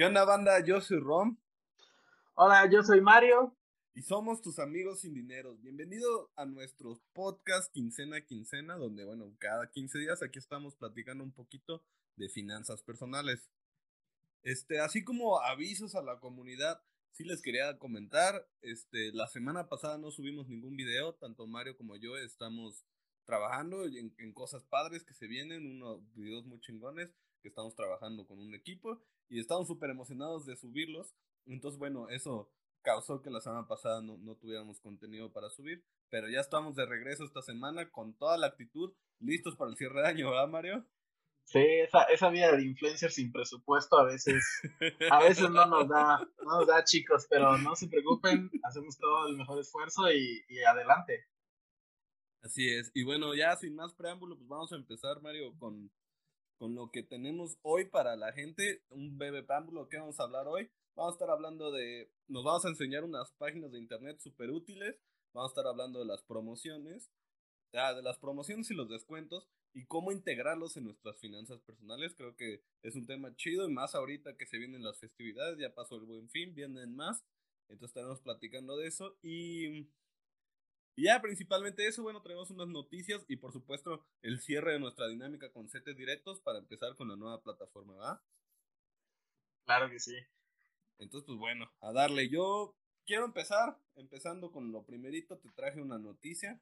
¿Qué onda, banda? Yo soy Rom. Hola, yo soy Mario. Y somos tus amigos sin dinero. Bienvenido a nuestro podcast Quincena a Quincena, donde, bueno, cada 15 días aquí estamos platicando un poquito de finanzas personales. Este, así como avisos a la comunidad, sí les quería comentar, este, la semana pasada no subimos ningún video, tanto Mario como yo estamos trabajando en, en cosas padres que se vienen, unos videos muy chingones que estamos trabajando con un equipo y estamos súper emocionados de subirlos. Entonces, bueno, eso causó que la semana pasada no, no, tuviéramos contenido para subir, pero ya estamos de regreso esta semana con toda la actitud, listos para el cierre de año, ¿verdad, Mario? Sí, esa, esa vida de influencer sin presupuesto a veces, a veces no nos da, no nos da chicos, pero no se preocupen, hacemos todo el mejor esfuerzo y, y adelante. Así es, y bueno, ya sin más preámbulo, pues vamos a empezar, Mario, con, con lo que tenemos hoy para la gente, un breve preámbulo, ¿qué vamos a hablar hoy? Vamos a estar hablando de, nos vamos a enseñar unas páginas de internet súper útiles, vamos a estar hablando de las promociones, ah, de las promociones y los descuentos y cómo integrarlos en nuestras finanzas personales. Creo que es un tema chido y más ahorita que se vienen las festividades, ya pasó el buen fin, vienen más, entonces estaremos platicando de eso y... Y ya, principalmente eso, bueno, tenemos unas noticias y por supuesto el cierre de nuestra dinámica con setes directos para empezar con la nueva plataforma, ¿va? Claro que sí. Entonces, pues bueno, a darle. Yo quiero empezar, empezando con lo primerito, te traje una noticia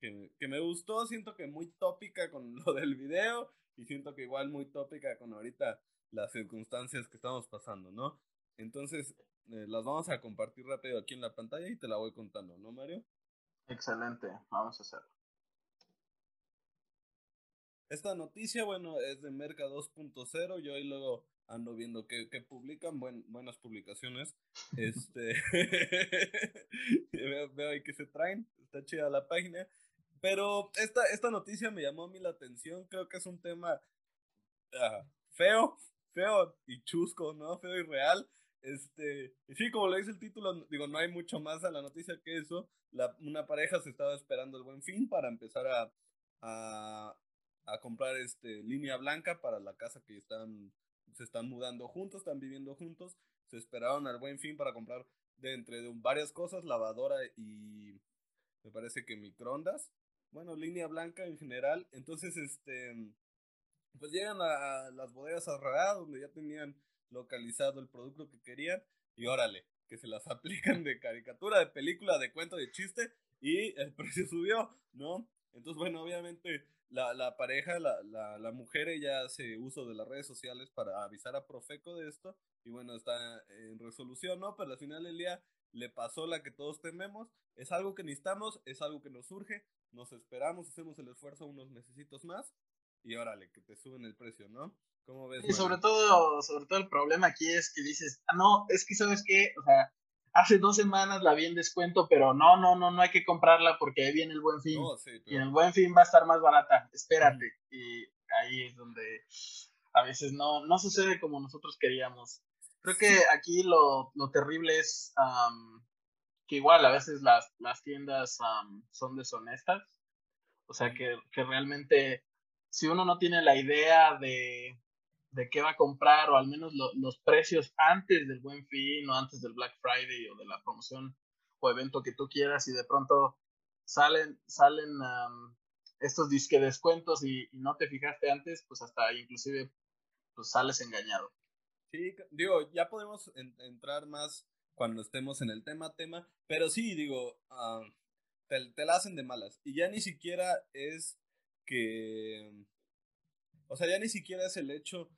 que, que, me gustó, siento que muy tópica con lo del video y siento que igual muy tópica con ahorita las circunstancias que estamos pasando, ¿no? Entonces, eh, las vamos a compartir rápido aquí en la pantalla y te la voy contando, ¿no, Mario? Excelente, vamos a hacerlo. Esta noticia, bueno, es de Merca 2.0. Yo ahí luego ando viendo que, que publican buen, buenas publicaciones. Este veo, veo, ahí que se traen. Está chida la página. Pero esta, esta noticia me llamó a mí la atención. Creo que es un tema uh, feo, feo y chusco, ¿no? Feo y real. Este, sí, como le dice el título, digo, no hay mucho más a la noticia que eso. La, una pareja se estaba esperando el buen fin para empezar a, a, comprar este, línea blanca para la casa que están, se están mudando juntos, están viviendo juntos. Se esperaron al buen fin para comprar de entre de varias cosas, lavadora y me parece que microondas. Bueno, línea blanca en general. Entonces, este, pues llegan a, a las bodegas Arrará, donde ya tenían localizado el producto que querían y órale, que se las aplican de caricatura, de película, de cuento, de chiste y el precio subió, ¿no? Entonces, bueno, obviamente la, la pareja, la, la, la, mujer, ella hace uso de las redes sociales para avisar a Profeco de esto y bueno, está en resolución, ¿no? Pero al final del día le pasó la que todos tememos, es algo que necesitamos, es algo que nos surge, nos esperamos, hacemos el esfuerzo unos necesitos más y órale, que te suben el precio, ¿no? ¿Cómo ves? Y sobre todo, sobre todo el problema aquí es que dices, ah, no, es que sabes qué, o sea, hace dos semanas la vi en descuento, pero no, no, no, no hay que comprarla porque ahí viene el buen fin. Sí, pero... Y el buen fin va a estar más barata, espérate. Mm. Y ahí es donde a veces no, no sucede como nosotros queríamos. Creo que aquí lo, lo terrible es um, que igual a veces las, las tiendas um, son deshonestas. O sea, que, que realmente si uno no tiene la idea de, de qué va a comprar o al menos lo, los precios antes del buen fin o antes del Black Friday o de la promoción o evento que tú quieras y de pronto salen, salen estos disque descuentos y, y, no te fijaste antes, pues hasta inclusive pues sales engañado. Sí, digo, ya podemos en, entrar más cuando estemos en el tema, tema, pero sí, digo, te, te la hacen de malas y ya ni siquiera es que, o sea, ya ni siquiera es el hecho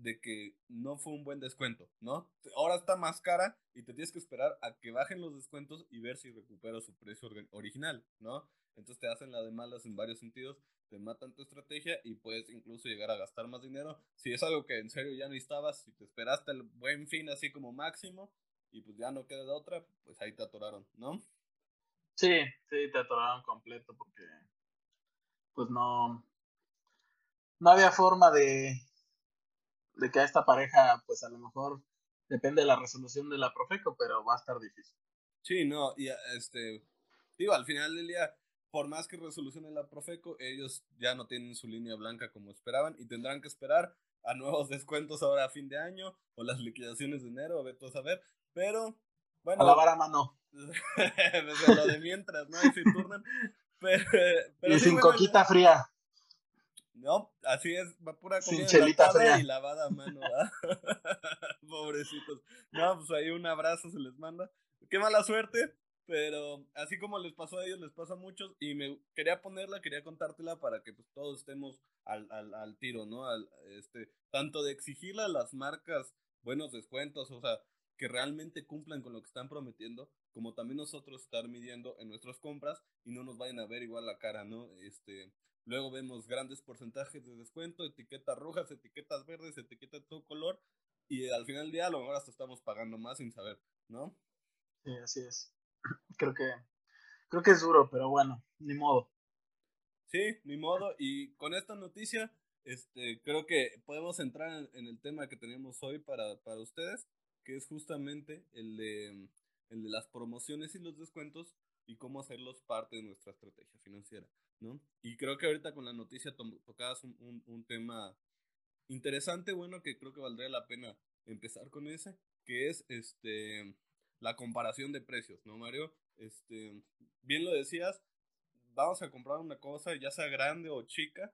de que no fue un buen descuento, ¿no? Ahora está más cara y te tienes que esperar a que bajen los descuentos y ver si recupera su precio original, ¿no? Entonces te hacen la de malas en varios sentidos, te matan tu estrategia y puedes incluso llegar a gastar más dinero. Si es algo que en serio ya no estabas, si te esperaste el buen fin así como máximo y pues ya no queda de otra, pues ahí te atoraron, ¿no? Sí, sí, te atoraron completo porque pues no, no había forma de, de que a esta pareja, pues a lo mejor depende de la resolución de la Profeco, pero va a estar difícil. Sí, no, y este, digo, al final del día, por más que resolucione la Profeco, ellos ya no tienen su línea blanca como esperaban y tendrán que esperar a nuevos descuentos ahora a fin de año o las liquidaciones de enero, a ver, todo saber. Pero, bueno. A lavar a mano. Desde lo de mientras, ¿no? Y se turnan. y sin coquita fría. No, así es, va pura comida fría. y lavada a mano, Pobrecitos. No, pues ahí un abrazo se les manda. Qué mala suerte, pero así como les pasó a ellos, les pasa a muchos. Y me quería ponerla, quería contártela para que pues, todos estemos al, al, al tiro, ¿no? Al, este, tanto de exigirle a las marcas buenos descuentos, o sea, que realmente cumplan con lo que están prometiendo, como también nosotros estar midiendo en nuestras compras y no nos vayan a ver igual la cara, ¿no? Este, luego vemos grandes porcentajes de descuento, etiquetas rojas, etiquetas verdes, etiquetas de todo color y al final del día a lo mejor hasta estamos pagando más sin saber, ¿no? Sí, así es. Creo que creo que es duro, pero bueno, ni modo. Sí, ni modo y con esta noticia este, creo que podemos entrar en, el tema que teníamos hoy para, para ustedes, que es justamente el de, el de las promociones y los descuentos y cómo hacerlos parte de nuestra estrategia financiera, ¿no? Y creo que ahorita con la noticia tocabas un, un, un, tema interesante, bueno, que creo que valdría la pena empezar con ese, que es este la comparación de precios, ¿no, Mario? Este, bien lo decías, vamos a comprar una cosa, ya sea grande o chica,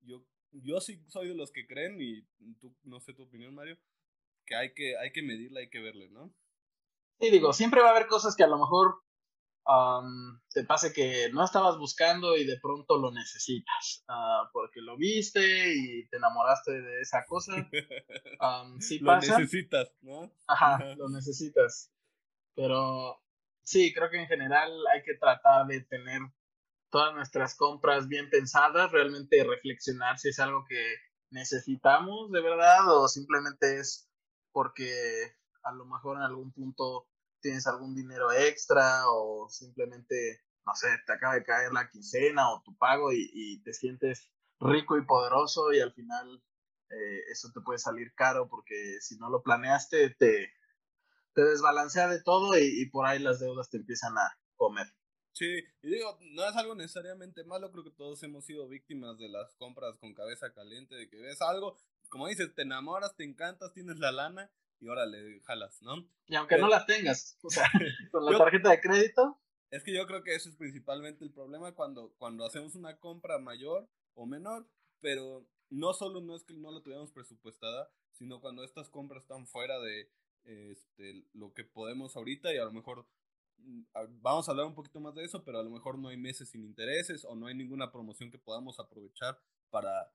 yo yo sí soy de los que creen, y tú, no sé tu opinión, Mario, que hay que, hay que medirla, hay que verle, ¿no? Sí, digo, siempre va a haber cosas que a lo mejor te pase que no estabas buscando y de pronto lo necesitas, uh, porque lo viste y te enamoraste de esa cosa. Um, sí lo necesitas, ¿no? Ajá, lo necesitas. Pero sí, creo que en general hay que tratar de tener todas nuestras compras bien pensadas, realmente reflexionar si es algo que necesitamos de verdad o simplemente es porque a lo mejor en algún punto tienes algún dinero extra o simplemente, no sé, te acaba de caer la quincena o tu pago y, te sientes rico y poderoso y al final eh, eso te puede salir caro porque si no lo planeaste te, te desbalancea de todo y por ahí las deudas te empiezan a comer. Sí, y digo, no es algo necesariamente malo, creo que todos hemos sido víctimas de las compras con cabeza caliente, de que ves algo, como dices, te enamoras, te encantas, tienes la lana y órale, jalas, ¿no? Y aunque no las tengas, o sea, con la tarjeta de crédito. Es que yo creo que eso es principalmente el problema cuando, cuando hacemos una compra mayor o menor, pero no solo no es que no la tuviéramos presupuestada, sino cuando estas compras están fuera de este, lo que podemos ahorita y a lo mejor Mm, vamos a hablar un poquito más de eso, pero a lo mejor no hay meses sin intereses o no hay ninguna promoción que podamos aprovechar para,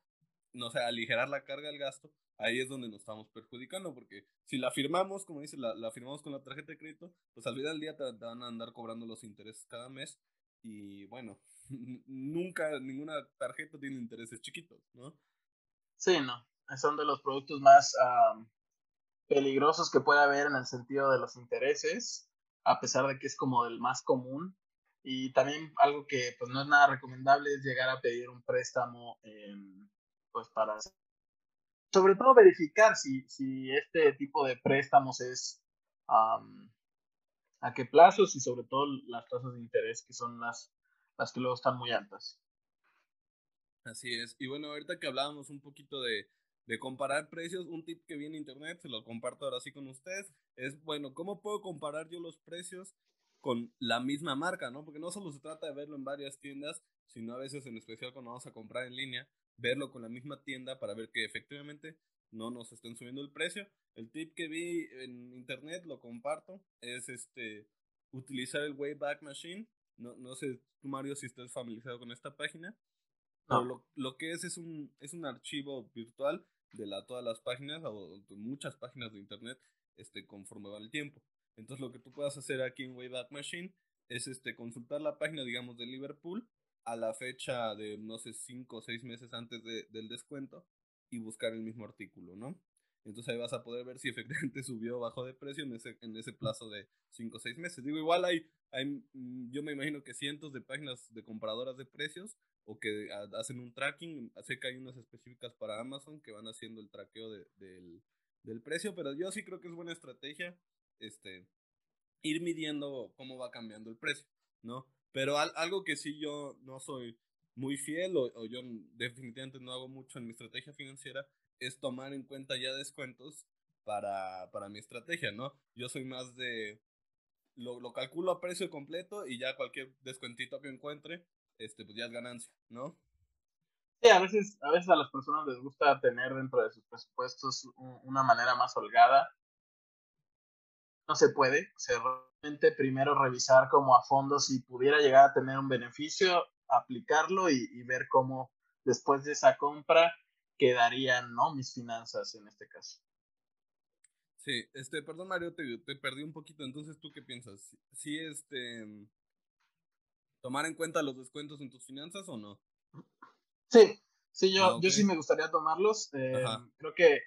no sé, aligerar la carga del gasto, ahí es donde nos estamos perjudicando, porque si la firmamos, como dice, la, la firmamos con la tarjeta de crédito, pues al final del día te, van a andar cobrando los intereses cada mes y bueno, nunca ninguna tarjeta tiene intereses chiquitos, ¿no? Sí, no, son de los productos más peligrosos que puede haber en el sentido de los intereses a pesar de que es como el más común. Y también algo que pues no es nada recomendable es llegar a pedir un préstamo pues para sobre todo verificar si, si este tipo de préstamos es a qué plazos y sobre todo las tasas de interés que son las, las que luego están muy altas. Así es. Y bueno, ahorita que hablábamos un poquito de, de comparar precios, un tip que vi en internet, se lo comparto ahora sí con ustedes, es, bueno, ¿cómo puedo comparar yo los precios con la misma marca, no? Porque no solo se trata de verlo en varias tiendas, sino a veces en especial cuando vamos a comprar en línea, verlo con la misma tienda para ver que efectivamente no nos estén subiendo el precio. El tip que vi en internet, lo comparto, es este, utilizar el Wayback Machine. No, no sé, Mario, si estás familiarizado con esta página. lo, lo, que es es un, es un archivo virtual de la, todas las páginas o de muchas páginas de internet este, conforme va el tiempo. Entonces lo que tú puedas hacer aquí en Wayback Machine es este, consultar la página, digamos, de Liverpool a la fecha de, no sé, 5 o 6 meses antes de, del descuento y buscar el mismo artículo, ¿no? Entonces ahí vas a poder ver si efectivamente subió o bajó de precio en ese, en ese plazo de 5 o 6 meses. Digo, igual hay, mm, yo me imagino que cientos de páginas de comparadoras de precios o que hacen un tracking. Sé que hay unas específicas para Amazon que van haciendo el traqueo de, del, del precio, pero yo sí creo que es buena estrategia este, ir midiendo cómo va cambiando el precio, ¿no? Pero algo que sí yo no soy muy fiel o, yo definitivamente no hago mucho en mi estrategia financiera es tomar en cuenta ya descuentos para, para mi estrategia, ¿no? Yo soy más de, lo, lo, calculo a precio completo y ya cualquier descuentito que encuentre, este, pues ya es ganancia, ¿no? Sí, a veces, a veces a las personas les gusta tener dentro de sus presupuestos una manera más holgada. No se puede, o sea, realmente primero revisar como a fondo si pudiera llegar a tener un beneficio, aplicarlo y, y ver cómo después de esa compra quedarían, ¿no? Mis finanzas en este caso. Sí, este, perdón Mario, te, te perdí un poquito, entonces ¿tú qué piensas? ¿Sí, este, tomar en cuenta los descuentos en tus finanzas o no? Sí, sí, yo, ah, yo sí me gustaría tomarlos. Eh, creo que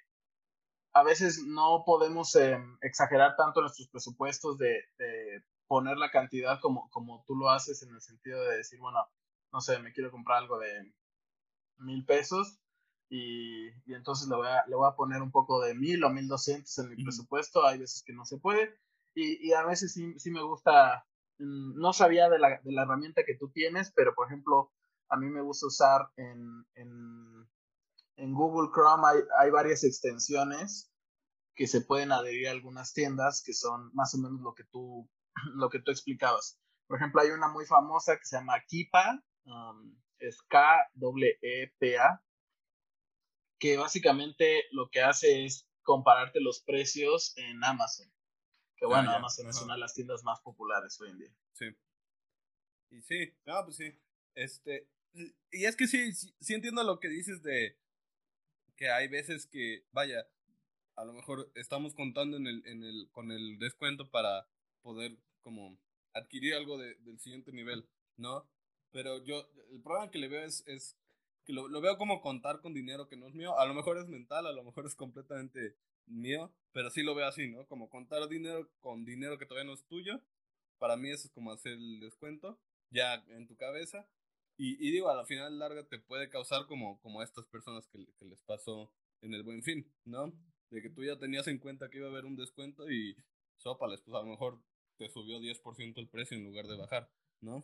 a veces no podemos em, exagerar tanto nuestros presupuestos de, de, poner la cantidad como, como tú lo haces en el sentido de decir, bueno, no sé, me quiero comprar algo de mil pesos y, y, entonces le voy, a, le voy a poner un poco de mil o mil doscientos en mi presupuesto. Hay veces que no se puede y, y a veces sí, sí, me gusta, mm, no sabía de la, de la herramienta que tú tienes, pero por ejemplo, a mí me gusta usar en, en, en Google Chrome, hay, hay, varias extensiones que se pueden adherir a algunas tiendas que son más o menos lo que tú, lo que tú explicabas. Por ejemplo, hay una muy famosa que se llama Kipa, um, es K-E-P-A, que básicamente lo que hace es compararte los precios en Amazon. Que ah, bueno, Amazon es una de las tiendas más populares hoy en día. Sí. Y sí, no, pues sí. Este, y es que sí, sí, entiendo lo que dices de que hay veces que, vaya, a lo mejor estamos contando en el, en el, con el descuento para poder como adquirir algo de, del siguiente nivel, ¿no? Pero yo, el problema que le veo es, es que lo, lo, veo como contar con dinero que no es mío. A lo mejor es mental, a lo mejor es completamente mío, pero sí lo veo así, ¿no? Como contar dinero con dinero que todavía no es tuyo. Para mí eso es como hacer el descuento ya en tu cabeza. Y, y, digo, a la final larga te puede causar como, como a estas personas que, que, les pasó en el buen fin, ¿no? De que tú ya tenías en cuenta que iba a haber un descuento y sópales, pues a lo mejor te subió 10% el precio en lugar de bajar, ¿no?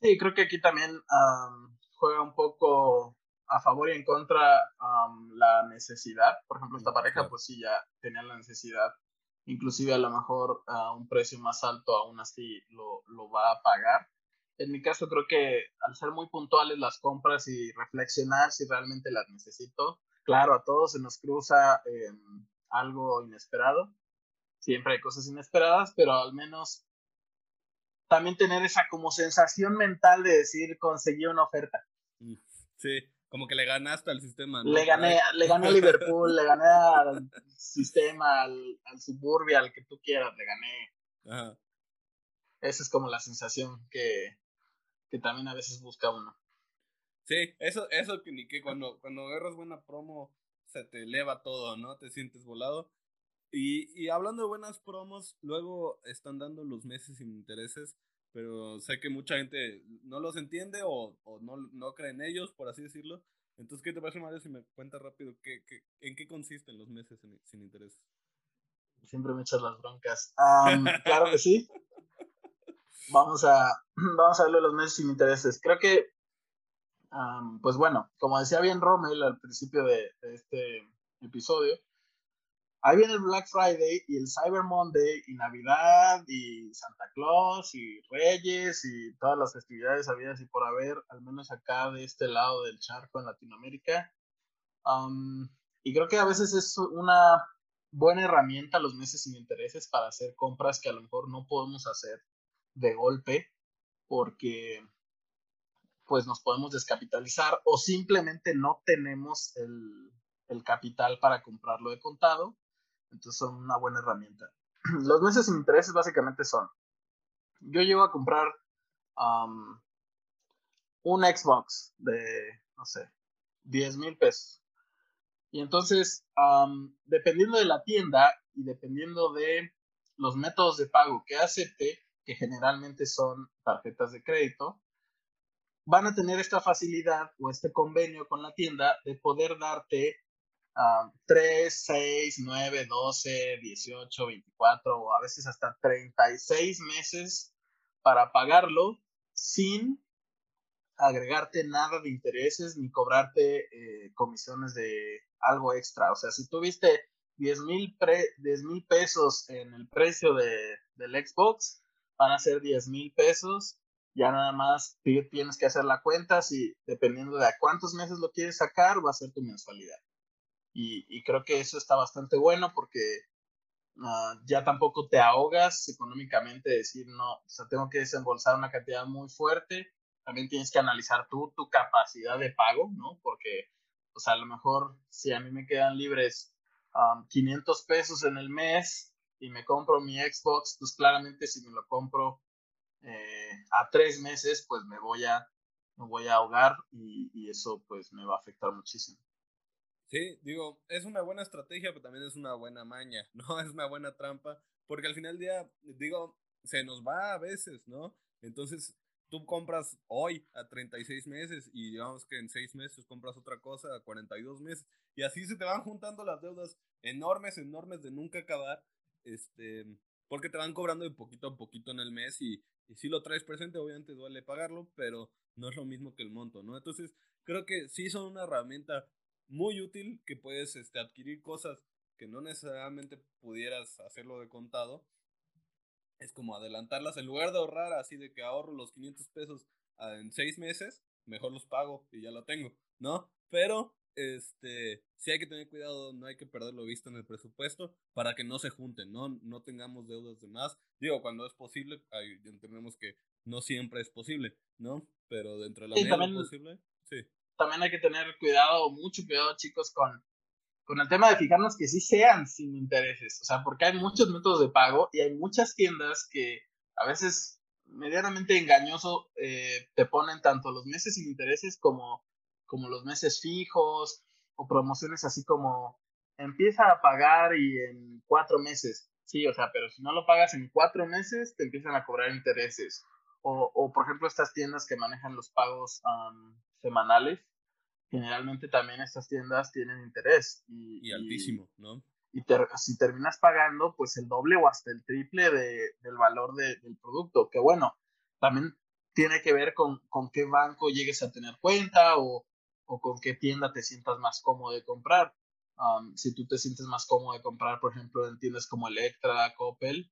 Sí, creo que aquí también um, juega un poco a favor y en contra um, la necesidad. Por ejemplo, esta pareja, pues sí, ya tenía la necesidad. Inclusive a lo mejor a un precio más alto aún así lo, lo va a pagar en mi caso creo que al ser muy puntuales las compras y reflexionar si realmente las necesito, claro, a todos se nos cruza em, algo inesperado, siempre hay cosas inesperadas, pero al menos también tener esa como sensación mental de decir conseguí una oferta. Mm, sí, como que le ganaste al sistema. Le gané, le gané a Liverpool, le gané al sistema, al, al suburbia, al que tú quieras, le gané. Esa es como la sensación que, que también a veces busca uno. Sí, eso, eso que ni que cuando, cuando agarras buena promo se te eleva todo, ¿no? Te sientes volado. Y, y hablando de buenas promos, luego están dando los meses sin intereses, pero sé que mucha gente no los entiende o, o no, no cree en ellos, por así decirlo. Entonces, ¿qué te parece, Mario, si me cuentas rápido qué, qué, en qué consisten los meses sin, sin intereses? Siempre me echas las broncas. claro que sí. vamos a, vamos a verlo los meses sin intereses. Creo que, pues bueno, como decía bien Rommel al principio de, este episodio, ahí viene el Black Friday y el Cyber Monday y Navidad y Santa Claus y Reyes y todas las festividades habidas y por haber, al menos acá de este lado del charco en Latinoamérica. y creo que a veces es una buena herramienta los meses sin intereses para hacer compras que a lo mejor no podemos hacer de golpe porque pues nos podemos descapitalizar o simplemente no tenemos el, el capital para comprarlo de contado. Entonces son una buena herramienta. Los meses sin intereses básicamente son, yo llego a comprar un Xbox de, no sé, 10 mil pesos. Y entonces, dependiendo de la tienda y dependiendo de los métodos de pago que acepte, que generalmente son tarjetas de crédito, van a tener esta facilidad o este convenio con la tienda de poder darte 3, 6, 9, 12, 18, 24 o a veces hasta 36 meses para pagarlo sin agregarte nada de intereses ni cobrarte eh, comisiones de algo extra. O sea, si tuviste 10 mil pesos en el precio de, del Xbox, van a ser 10 mil pesos. Ya nada más tienes que hacer la cuenta. Si dependiendo de a cuántos meses lo quieres sacar, va a ser tu mensualidad. Y, creo que eso está bastante bueno porque ah, ya tampoco te ahogas económicamente, decir, no, o sea, tengo que desembolsar una cantidad muy fuerte. También tienes que analizar tú tu capacidad de pago, ¿no? Porque, o sea, a lo mejor si a mí me quedan libres 500 pesos en el mes y me compro mi Xbox, pues claramente si me lo compro eh, a tres meses, pues me voy a, me voy a ahogar y, eso pues me va a afectar muchísimo. Sí, digo, es una buena estrategia, pero también es una buena maña, ¿no? Es una buena trampa, porque al final del día, digo, se nos va a veces, ¿no? Entonces, tú compras hoy a 36 meses y digamos que en 6 meses compras otra cosa a 42 meses y así se te van juntando las deudas enormes, enormes de nunca acabar, este, porque te van cobrando de poquito a poquito en el mes y, y si lo traes presente obviamente duele pagarlo, pero no es lo mismo que el monto, ¿no? Entonces creo que sí son una herramienta muy útil que puedes este, adquirir cosas que no necesariamente pudieras hacerlo de contado es como adelantarlas. En lugar de ahorrar así de que ahorro los 500 pesos ah, en seis meses, mejor los pago y ya lo tengo, ¿no? Pero, este, sí hay que tener cuidado, no hay que perderlo visto en el presupuesto para que no se junten, ¿no? No tengamos deudas de más. Digo, cuando es posible, entendemos que no siempre es posible, ¿no? Pero dentro de la medida posible, sí. También hay que tener cuidado, mucho cuidado, chicos, con con el tema de fijarnos que sí sean sin intereses, o sea, porque hay muchos métodos de pago y hay muchas tiendas que a veces medianamente engañoso eh, te ponen tanto los meses sin intereses como, como los meses fijos o promociones así como empieza a pagar y en cuatro meses, sí, o sea, pero si no lo pagas en cuatro meses te empiezan a cobrar intereses. O, o por ejemplo, estas tiendas que manejan los pagos semanales, generalmente también estas tiendas tienen interés. Y, altísimo, ¿no? Y si terminas pagando, pues el doble o hasta el triple de, del valor del producto, que bueno, también tiene que ver con, con qué banco llegues a tener cuenta o, o, con qué tienda te sientas más cómodo de comprar. si tú te sientes más cómodo de comprar, por ejemplo, en tiendas como Electra, Coppel,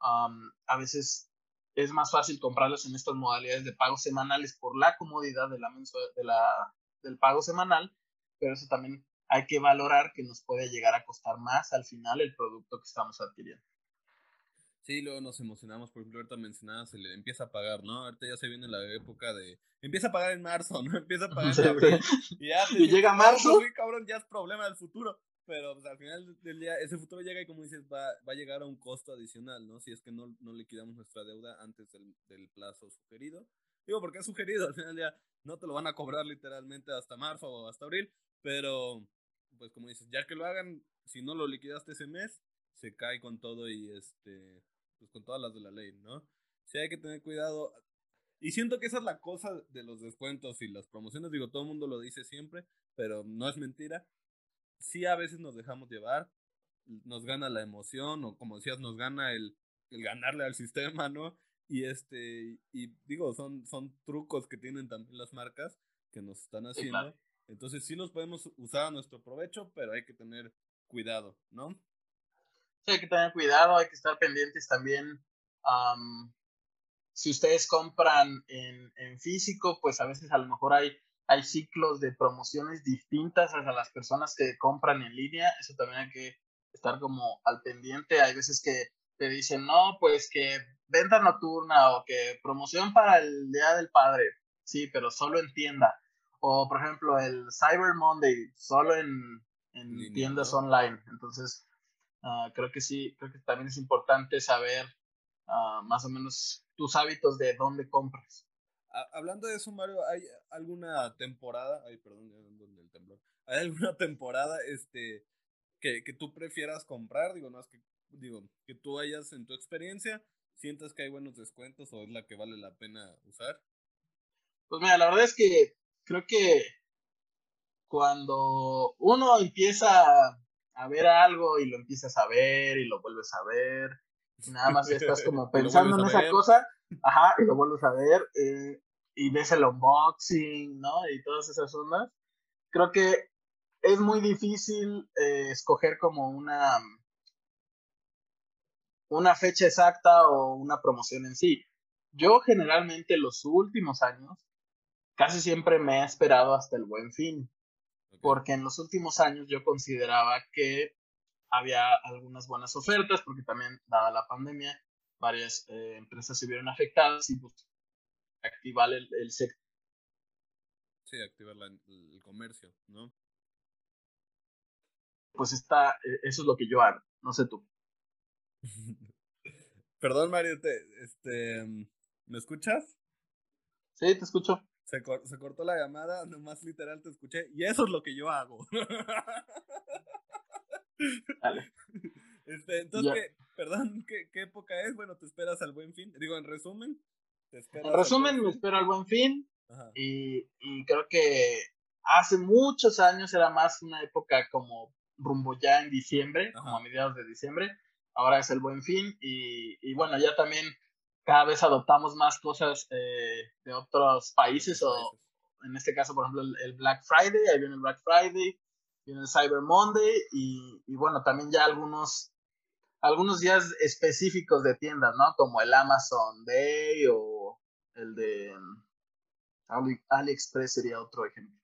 a veces es más fácil comprarlas en estas modalidades de pagos semanales por la comodidad de la, de la, del pago semanal, pero eso también hay que valorar que nos puede llegar a costar más al final el producto que estamos adquiriendo. Sí, luego nos emocionamos, por ejemplo, ahorita mencionabas, se le empieza a pagar, ¿no? Ahorita ya se viene la época de, empieza a pagar en marzo, ¿no? Empieza a pagar en abril. Y, ya y llega marzo. Sí, cabrón, ya es problema del futuro. Pero pues, al final del día, ese futuro llega y como dices, va, va a llegar a un costo adicional, ¿no? Si es que no, no liquidamos nuestra deuda antes del, del plazo sugerido. Digo, porque es sugerido, al final del día no te lo van a cobrar literalmente hasta marzo o hasta abril, pero pues como dices, ya que lo hagan, si no lo liquidaste ese mes, se cae con todo y este, pues con todas las de la ley, ¿no? Sí hay que tener cuidado. Y siento que esa es la cosa de los descuentos y las promociones, digo, todo el mundo lo dice siempre, pero no es mentira. Sí a veces nos dejamos llevar, nos gana la emoción o como decías, nos gana el, el ganarle al sistema, ¿no? Y este, y digo, son, son trucos que tienen también las marcas que nos están haciendo. Entonces sí los podemos usar a nuestro provecho, pero hay que tener cuidado, ¿no? Hay que tener cuidado, hay que estar pendientes también. si ustedes compran en, en, físico, pues a veces a lo mejor hay, hay ciclos de promociones distintas a las personas que compran en línea. Eso también hay que estar como al pendiente. Hay veces que te dicen, no, pues que venta nocturna o que promoción para el Día del Padre, sí, pero solo en tienda. O, por ejemplo, el Cyber Monday, solo en, tiendas online. Entonces, ah, creo que sí, creo que también es importante saber ah, más o menos tus hábitos de dónde compras. Hablando de eso, Mario, ¿hay alguna temporada, ay, perdón, el temblor, ¿hay alguna temporada este, que, que tú prefieras comprar? Digo, no es que, digo, que tú hayas en tu experiencia ¿Sientes que hay buenos descuentos o es la que vale la pena usar? Pues mira, la verdad es que creo que cuando uno empieza a ver algo y lo empiezas a ver y lo vuelves a ver, y nada más estás como pensando en esa cosa, ajá, y lo vuelves a ver, eh, y ves el unboxing, ¿no? Y todas esas ondas. Creo que es muy difícil eh, escoger como una, una fecha exacta o una promoción en sí. Yo generalmente los últimos años casi siempre me he esperado hasta el buen fin, porque en los últimos años yo consideraba que había algunas buenas ofertas, porque también, dada la pandemia, varias eh, empresas se vieron afectadas y pues, activar el, el sector. Sí, activar el comercio, ¿no? Pues está, eh, eso es lo que yo hago, no sé tú. Perdón, Mario, te, este, ¿me escuchas? Sí, te escucho. Se, se, cortó la llamada, nomás literal te escuché, y eso es lo que yo hago. Dale. Este, entonces, perdón, ¿qué, ¿qué, época es? Bueno, te esperas al buen fin. Digo, en resumen, te esperas. En resumen, me espero al buen fin. Y, y creo que hace muchos años era más una época como rumbo ya en diciembre, como a mediados de diciembre. Ahora es el buen fin y, y bueno, ya también cada vez adoptamos más cosas eh, de otros países o en este caso, por ejemplo, el, Black Friday, ahí viene el Black Friday, viene el Cyber Monday y, y bueno, también ya algunos algunos días específicos de tiendas, ¿no? Como el Amazon Day o el de Ali, AliExpress sería otro ejemplo.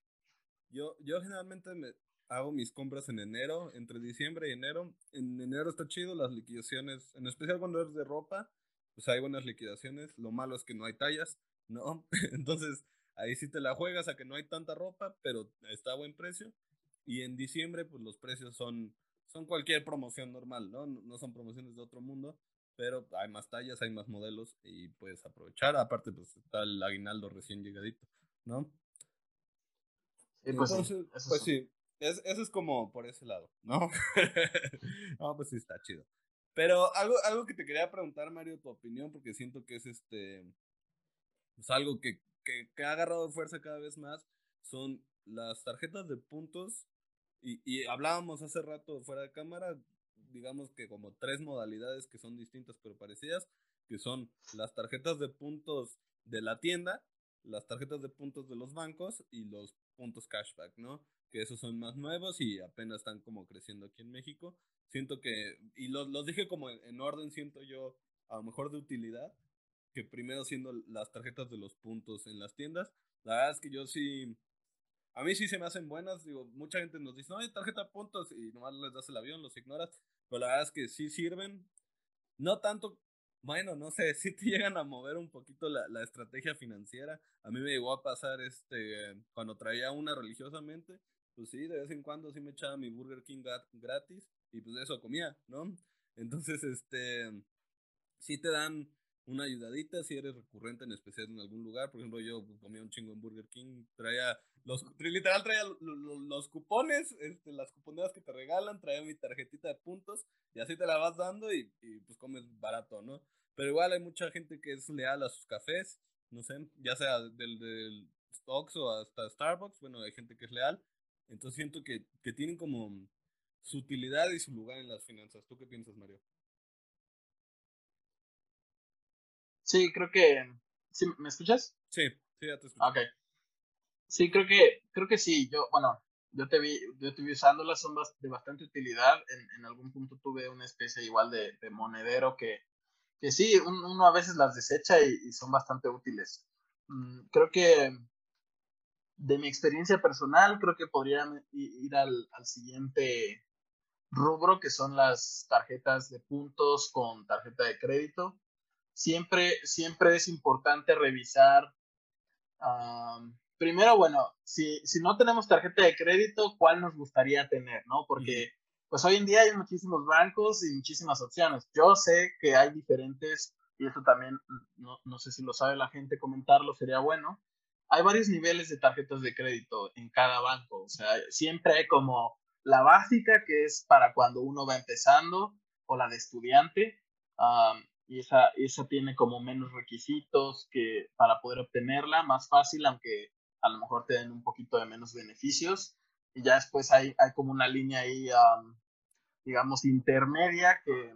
Yo, yo generalmente me hago mis compras en enero, entre diciembre y enero. En enero está chido las liquidaciones, en especial cuando es de ropa, pues hay buenas liquidaciones. Lo malo es que no hay tallas, ¿no? Entonces ahí sí te la juegas a que no hay tanta ropa, pero está a buen precio. Y en diciembre, pues los precios son, son cualquier promoción normal, ¿no? No son promociones de otro mundo, pero hay más tallas, hay más modelos y puedes aprovechar. Aparte, pues está el aguinaldo recién llegadito, ¿no? Sí, pues Entonces, pues sí, es, eso es como por ese lado, ¿no? no, pues sí está chido. Pero algo, algo que te quería preguntar, Mario, tu opinión, porque siento que es este. Pues algo que, que, que ha agarrado fuerza cada vez más, son las tarjetas de puntos. Y, y hablábamos hace rato fuera de cámara, digamos que como tres modalidades que son distintas pero parecidas, que son las tarjetas de puntos de la tienda, las tarjetas de puntos de los bancos y los puntos cashback, ¿no? que esos son más nuevos y apenas están como creciendo aquí en México. Siento que, y los, los dije como en, orden, siento yo, a lo mejor de utilidad, que primero siendo las tarjetas de los puntos en las tiendas. La verdad es que yo sí, a mí sí se me hacen buenas, digo, mucha gente nos dice, no hay tarjeta de puntos y nomás les das el avión, los ignoras, pero la verdad es que sí sirven, no tanto bueno, no sé, si te llegan a mover un poquito la, la, estrategia financiera. A mí me llegó a pasar este cuando traía una religiosamente, pues sí, de vez en cuando sí me echaba mi Burger King gratis y pues eso comía, ¿no? Entonces, este, sí te dan una ayudadita si eres recurrente en especial en algún lugar. Por ejemplo, yo comía un chingo en Burger King, traía los, literal traía los, cupones, este, las cuponeras que te regalan, traía mi tarjetita de puntos y así te la vas dando y, y pues comes barato, ¿no? Pero igual hay mucha gente que es leal a sus cafés, no sé, ya sea del, del Stocks o hasta Starbucks, bueno, hay gente que es leal entonces siento que, que tienen como su utilidad y su lugar en las finanzas. ¿Tú qué piensas, Mario? Sí, creo que... ¿Sí, ¿Me escuchas? Sí, sí, ya te escucho. Ok. Sí, creo que, creo que sí. Yo, bueno, yo te vi, yo te vi usándolas, son de bastante utilidad. En, en algún punto tuve una especie igual de, de monedero que, que sí, uno a veces las desecha y, son bastante útiles. Mm, creo que de mi experiencia personal, creo que podría ir al, siguiente rubro, que son las tarjetas de puntos con tarjeta de crédito. Siempre, siempre es importante revisar, primero, bueno, si, si no tenemos tarjeta de crédito, ¿cuál nos gustaría tener, no? Porque, pues hoy en día hay muchísimos bancos y muchísimas opciones. Yo sé que hay diferentes, y esto también, no, no sé si lo sabe la gente comentarlo, sería bueno hay varios niveles de tarjetas de crédito en cada banco. O sea, siempre hay como la básica, que es para cuando uno va empezando, o la de estudiante. y esa, esa tiene como menos requisitos que para poder obtenerla, más fácil, aunque a lo mejor te den un poquito de menos beneficios. Y ya después hay, hay como una línea ahí, digamos, intermedia que,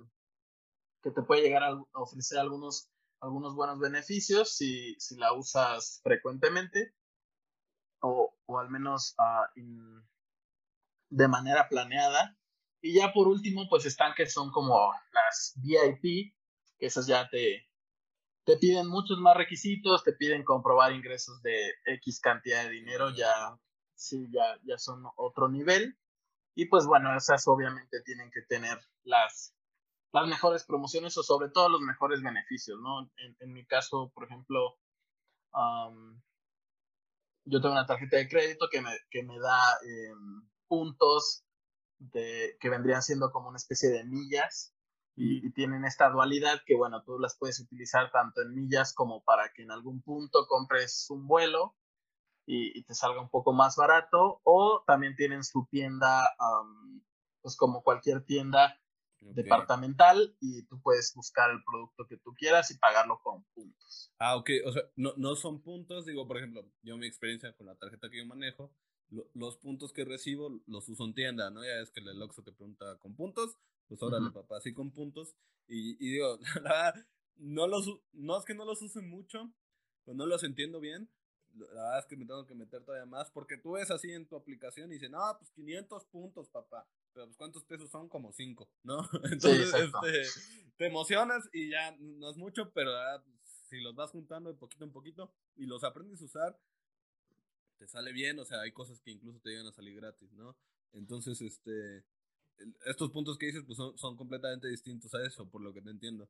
que te puede llegar a ofrecer algunos algunos buenos beneficios si, si la usas frecuentemente o, o al menos ah, de manera planeada. Y ya por último, pues están que son como las VIP, que esas ya te, te piden muchos más requisitos, te piden comprobar ingresos de X cantidad de dinero, ya, sí, ya, ya son otro nivel. Y pues bueno, esas obviamente tienen que tener las, las mejores promociones o sobre todo los mejores beneficios, ¿no? En, mi caso, por ejemplo, yo tengo una tarjeta de crédito que me, que me da em, puntos de, que vendrían siendo como una especie de millas y, tienen esta dualidad que, bueno, tú las puedes utilizar tanto en millas como para que en algún punto compres un vuelo y, te salga un poco más barato o también tienen su tienda, pues como cualquier tienda departamental y tú puedes buscar el producto que tú quieras y pagarlo con puntos. Ah, ok, o sea, no, no son puntos, digo, por ejemplo, yo mi experiencia con la tarjeta que yo manejo, los puntos que recibo los uso en tienda, ¿no? Ya es que el Oxxo te pregunta con puntos, pues órale, papá, así con puntos. Y, y digo, no, los, no es que no los use mucho, pues no los entiendo bien. La verdad es que me tengo que meter todavía más, porque tú ves así en tu aplicación y dices, no, pues 500 puntos, papá. Pero pues cuántos pesos son, como 5, ¿no? Entonces, este, te emocionas y ya no es mucho, pero si los vas juntando de poquito en poquito y los aprendes a usar, te sale bien, o sea, hay cosas que incluso te llegan a salir gratis, ¿no? Entonces, este, estos puntos que dices pues son, son completamente distintos a eso, por lo que te entiendo.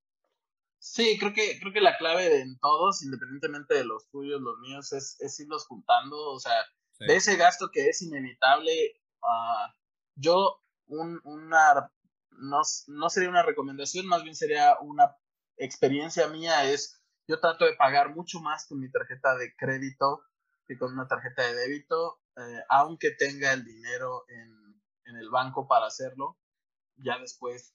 Sí, creo que, creo que la clave en todos, independientemente de los tuyos, los míos, es, es irlos juntando, o sea, de ese gasto que es inevitable, uh, yo un, una, no, no sería una recomendación, más bien sería una experiencia mía, es yo trato de pagar mucho más con mi tarjeta de crédito que con una tarjeta de débito, eh, aunque tenga el dinero en, en, el banco para hacerlo. Ya después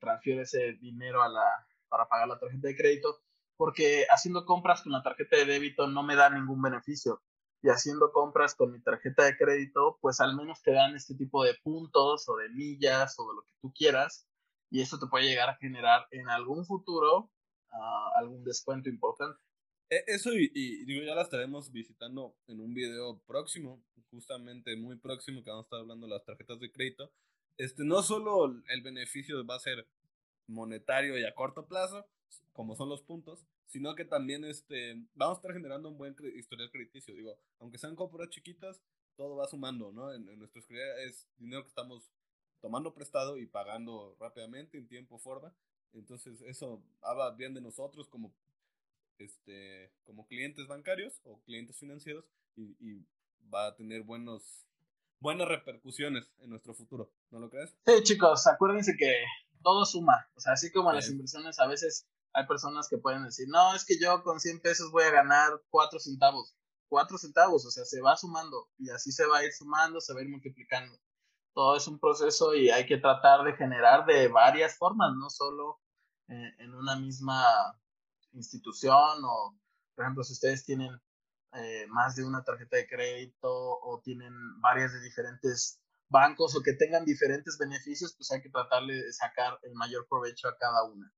transfiere ese dinero a la, para pagar la tarjeta de crédito, porque haciendo compras con la tarjeta de débito no me da ningún beneficio. Y haciendo compras con mi tarjeta de crédito, pues al menos te dan este tipo de puntos o de millas o de lo que tú quieras. Y eso te puede llegar a generar en algún futuro ah, algún descuento importante. E, eso y, digo, ya la estaremos visitando en un video próximo, justamente muy próximo, que vamos a estar hablando de las tarjetas de crédito. Este, no solo el beneficio va a ser monetario y a corto plazo, como son los puntos, sino que también este, vamos a estar generando un buen historial crediticio. Digo, aunque sean compras chiquitas, todo va sumando, ¿no? En, en nuestra es dinero que estamos tomando prestado y pagando rápidamente, en tiempo, forma. Entonces, eso habla bien de nosotros como este, como clientes bancarios o clientes financieros y, va a tener buenos, buenas repercusiones en nuestro futuro, ¿no lo crees? Sí, chicos, acuérdense que todo suma, o sea, así como las inversiones a veces hay personas que pueden decir, no, es que yo con 100 pesos voy a ganar 4 centavos, 4 centavos, o sea, se va sumando y así se va a ir sumando, se va a ir multiplicando. Todo es un proceso y hay que tratar de generar de varias formas, no solo eh, en una misma institución o, por ejemplo, si ustedes tienen eh, más de una tarjeta de crédito o tienen varias de diferentes bancos o que tengan diferentes beneficios, pues hay que tratarle de sacar el mayor provecho a cada una.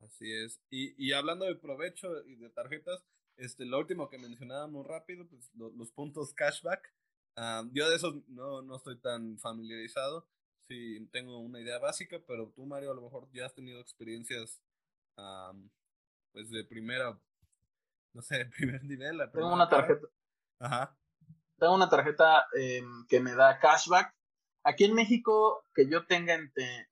Así es. Y, y hablando de provecho y de tarjetas, este, lo último que mencionábamos rápido, pues los puntos cashback. Ah, yo de esos no, no estoy tan familiarizado. Sí, tengo una idea básica, pero tú, Mario, a lo mejor ya has tenido experiencias pues de primera, no sé, primer nivel. Tengo una tarjeta. Ajá. Tengo una tarjeta em, que me da cashback. Aquí en México, que yo tenga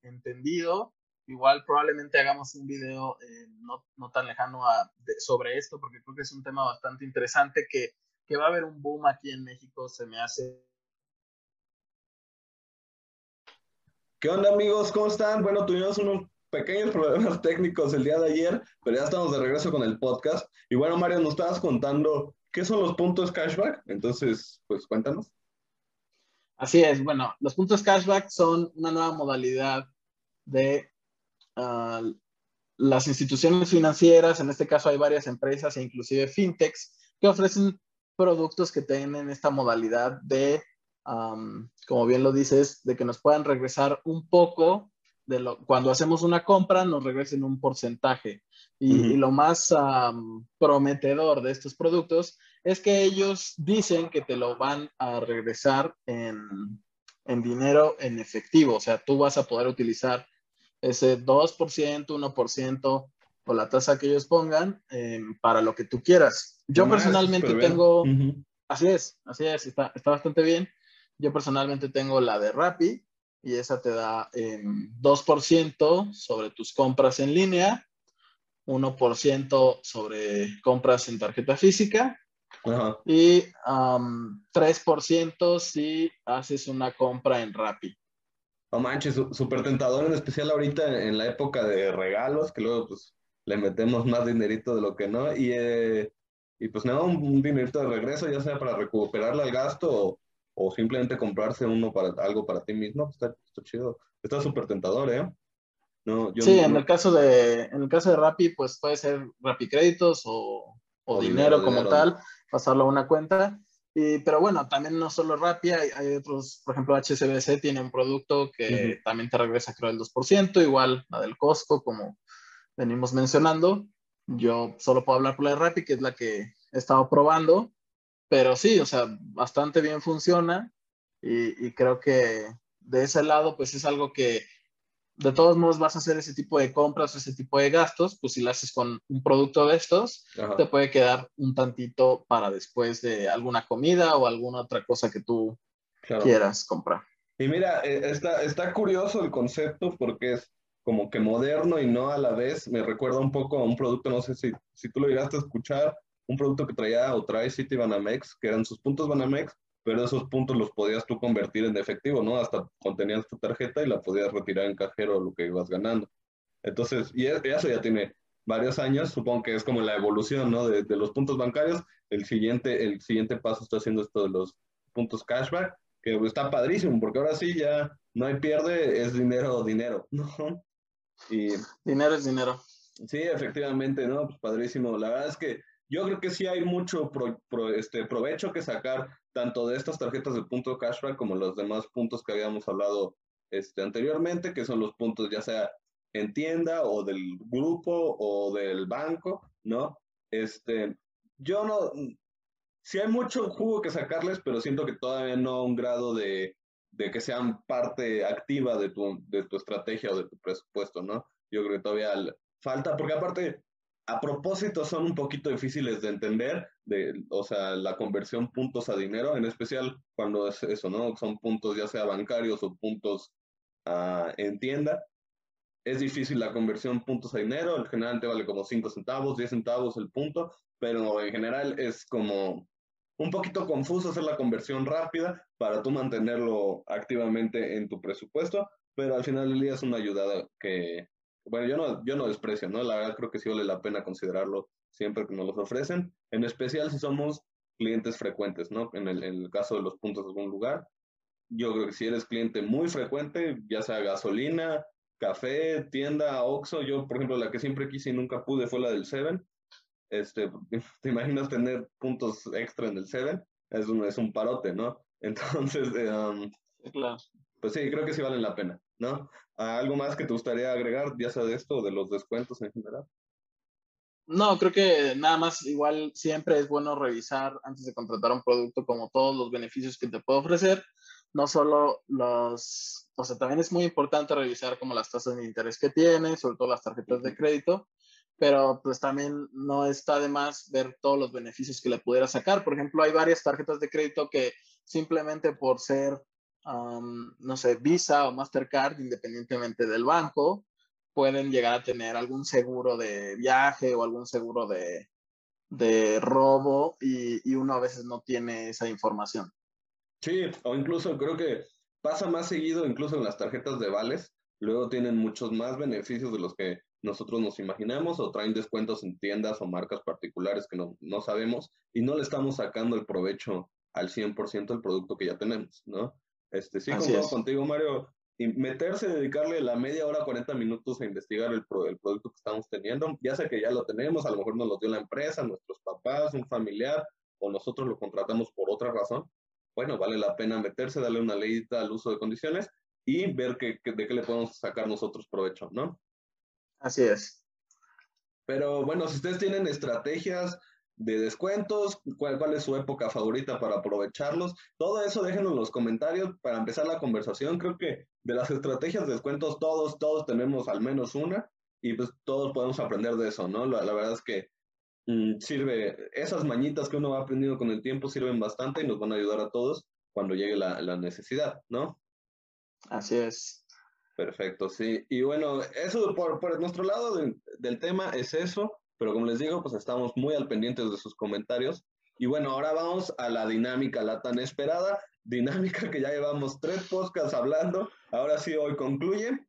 entendido, igual probablemente hagamos un video eh, no, no, tan lejano a, sobre esto, porque creo que es un tema bastante interesante que, que va a haber un boom aquí en México, se me hace ¿Qué onda amigos? ¿Cómo están? Bueno, tuvimos unos pequeños problemas técnicos el día de ayer, pero ya estamos de regreso con el podcast. Y bueno, Mario, nos estabas contando qué son los puntos cashback, entonces, pues cuéntanos. Así es, bueno, los puntos cashback son una nueva modalidad de ah, las instituciones financieras, en este caso hay varias empresas e inclusive fintechs que ofrecen productos que tienen esta modalidad de, como bien lo dices, de que nos puedan regresar un poco de lo, cuando hacemos una compra nos regresen un porcentaje. Y, lo más prometedor de estos productos es que ellos dicen que te lo van a regresar en, en dinero en efectivo. O sea, tú vas a poder utilizar ese 2%, 1% o la tasa que ellos pongan em, para lo que tú quieras. Yo personalmente tengo, así es, así es, está, está, bastante bien. Yo personalmente tengo la de Rappi y esa te da 2% em, sobre tus compras en línea, 1% sobre compras en tarjeta física y 3% si haces una compra en Rappi. No manches, súper tentador, en especial ahorita en la época de regalos, que luego pues le metemos más dinerito de lo que no, y, eh, y pues nada, un, dinerito de regreso, ya sea para recuperarle al gasto o, simplemente comprarse uno para algo para ti mismo, pues está, está chido. Está súper tentador, ¿eh? No, yo sí, en, el caso de, en el caso de Rappi, pues puede ser Rappi Créditos o, o, dinero, como tal, pasarlo a una cuenta. Y, pero bueno, también no solo Rappi, hay, hay, otros, por ejemplo, HSBC tiene un producto que también te regresa, creo, el 2%, igual la del Costco, como venimos mencionando. Yo solo puedo hablar por la de Rappi, que es la que he estado probando, pero sí, o sea, bastante bien funciona y, creo que de ese lado, pues es algo que de todos modos vas a hacer ese tipo de compras o ese tipo de gastos, pues si lo haces con un producto de estos, te puede quedar un tantito para después de alguna comida o alguna otra cosa que tú quieras comprar. Y mira, eh, está, está curioso el concepto porque es como que moderno y no a la vez. Me recuerda un poco a un producto, no sé si, si tú lo llegaste a escuchar, un producto que traía o trae City Banamex, que eran sus puntos Banamex, pero esos puntos los podías tú convertir en efectivo, ¿no? Hasta contenías tu tarjeta y la podías retirar en cajero lo que ibas ganando. Entonces, y e, eso ya tiene varios años, supongo que es como la evolución, ¿no? De, de, los puntos bancarios. El siguiente, el siguiente paso está haciendo esto de los puntos cashback, que está padrísimo, porque ahora sí ya no hay pierde, es dinero, dinero, ¿no? Y, dinero es dinero. Sí, efectivamente, ¿no? Pues padrísimo. La verdad es que yo creo que sí hay mucho este, provecho que sacar tanto de estas tarjetas de punto cashback como los demás puntos que habíamos hablado este, anteriormente, que son los puntos ya sea en tienda o del grupo o del banco, ¿no? Este, yo no, sí hay mucho jugo que sacarles, pero siento que todavía no a un grado de, de que sean parte activa de tu, de tu estrategia o de tu presupuesto, ¿no? Yo creo que todavía falta, porque aparte, a propósito, son un poquito difíciles de entender, de, o sea, la conversión puntos a dinero, en especial cuando es eso, ¿no? Son puntos ya sea bancarios o puntos uh, en tienda. Es difícil la conversión puntos a dinero, en general te vale como 5 centavos, 10 centavos el punto, pero en general es como un poquito confuso hacer la conversión rápida para tú mantenerlo activamente en tu presupuesto, pero al final del día es una ayuda que, bueno, yo no, yo no desprecio, ¿no? La verdad creo que sí vale la pena considerarlo siempre que nos los ofrecen, en especial si somos clientes frecuentes, ¿no? En el, caso de los puntos de algún lugar, yo creo que si eres cliente muy frecuente, ya sea gasolina, café, tienda, Oxxo, yo por ejemplo la que siempre quise y nunca pude fue la del Seven, este, te imaginas tener puntos extra en el 7, es un, es un parote, ¿no? Entonces, um, pues sí, creo que sí valen la pena, ¿no? ¿Algo más que te gustaría agregar, ya sea de esto o de los descuentos en general? No, creo que nada más, igual siempre es bueno revisar antes de contratar un producto como todos los beneficios que te puede ofrecer, no solo los, o sea, también es muy importante revisar como las tasas de interés que tiene, sobre todo las tarjetas de crédito, pero pues también no está de más ver todos los beneficios que le pudiera sacar. Por ejemplo, hay varias tarjetas de crédito que simplemente por ser, no sé, Visa o Mastercard, independientemente del banco, pueden llegar a tener algún seguro de viaje o algún seguro de, de robo y, y uno a veces no tiene esa información. Sí, o incluso creo que pasa más seguido incluso en las tarjetas de vales, luego tienen muchos más beneficios de los que nosotros nos imaginamos o traen descuentos en tiendas o marcas particulares que no, no sabemos y no le estamos sacando el provecho al 100% del producto que ya tenemos, ¿no? Este, sí, contigo, Mario, y meterse, dedicarle la media hora, 40 minutos a investigar el, el, producto que estamos teniendo, ya sea que ya lo tenemos, a lo mejor nos lo dio la empresa, nuestros papás, un familiar, o nosotros lo contratamos por otra razón, bueno, vale la pena meterse, darle una leída al uso de condiciones y ver qué, de qué le podemos sacar nosotros provecho, ¿no? Así es. Pero bueno, si ustedes tienen estrategias de descuentos, cuál, cuál es su época favorita para aprovecharlos, todo eso déjenlo en los comentarios para empezar la conversación. Creo que de las estrategias de descuentos todos, todos tenemos al menos una y pues todos podemos aprender de eso, ¿no? La, verdad es que mm, sirve, esas mañitas que uno va aprendiendo con el tiempo sirven bastante y nos van a ayudar a todos cuando llegue la, la necesidad, ¿no? Así es. Perfecto, sí. Y bueno, eso por, por nuestro lado del tema es eso, pero como les digo, pues estamos muy al pendiente de sus comentarios. Y bueno, ahora vamos a la dinámica, la tan esperada dinámica que ya llevamos tres podcasts hablando. Ahora sí, hoy concluye.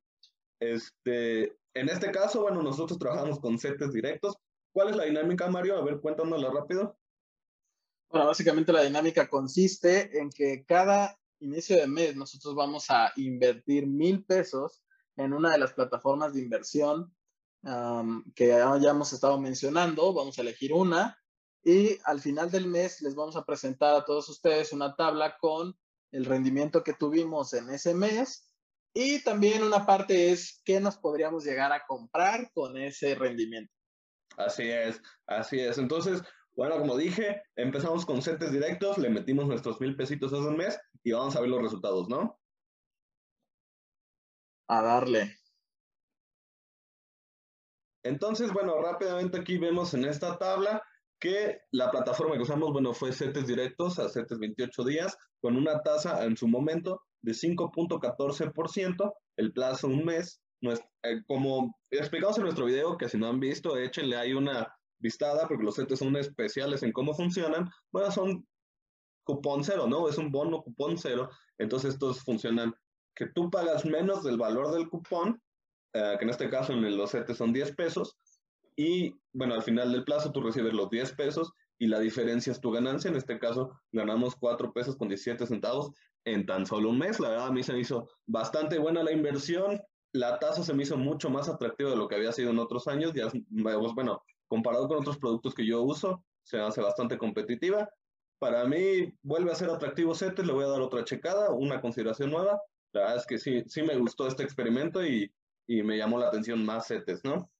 Este, en este caso, bueno, nosotros trabajamos con setes directos. ¿Cuál es la dinámica, Mario? A ver, cuéntanosla rápido. Bueno, básicamente la dinámica consiste en que cada inicio de mes nosotros vamos a invertir mil pesos en una de las plataformas de inversión que ya hemos estado mencionando. Vamos a elegir una y al final del mes les vamos a presentar a todos ustedes una tabla con el rendimiento que tuvimos en ese mes y también una parte es qué nos podríamos llegar a comprar con ese rendimiento. Así es, así es. Entonces, bueno, como dije, empezamos con setes directos, le metimos nuestros mil pesitos hace un mes y vamos a ver los resultados, ¿no? A darle. Entonces, bueno, rápidamente aquí vemos en esta tabla que la plataforma que usamos, bueno, fue CETES directos a CETES 28 días, con una tasa en su momento de 5.14%, el plazo un mes. Eh, como explicamos en nuestro video, que si no han visto, échenle ahí una vistada, porque los CETES son especiales en cómo funcionan, bueno, son cupón cero, ¿no? Es un bono cupón cero, entonces estos funcionan que tú pagas menos del valor del cupón, eh, que en este caso en los CETES son 10 pesos, y bueno, al final del plazo tú recibes los 10 pesos y la diferencia es tu ganancia, en este caso ganamos 4 pesos con 17 centavos en tan solo un mes, la verdad a mí se me hizo bastante buena la inversión, la tasa se me hizo mucho más atractiva de lo que había sido en otros años, ya, bueno, comparado con otros productos que yo uso, se hace bastante competitiva. Para mí vuelve a ser atractivo CETES, le voy a dar otra checada, una consideración nueva. La verdad es que sí, sí me gustó este experimento y, y me llamó la atención más CETES, ¿no?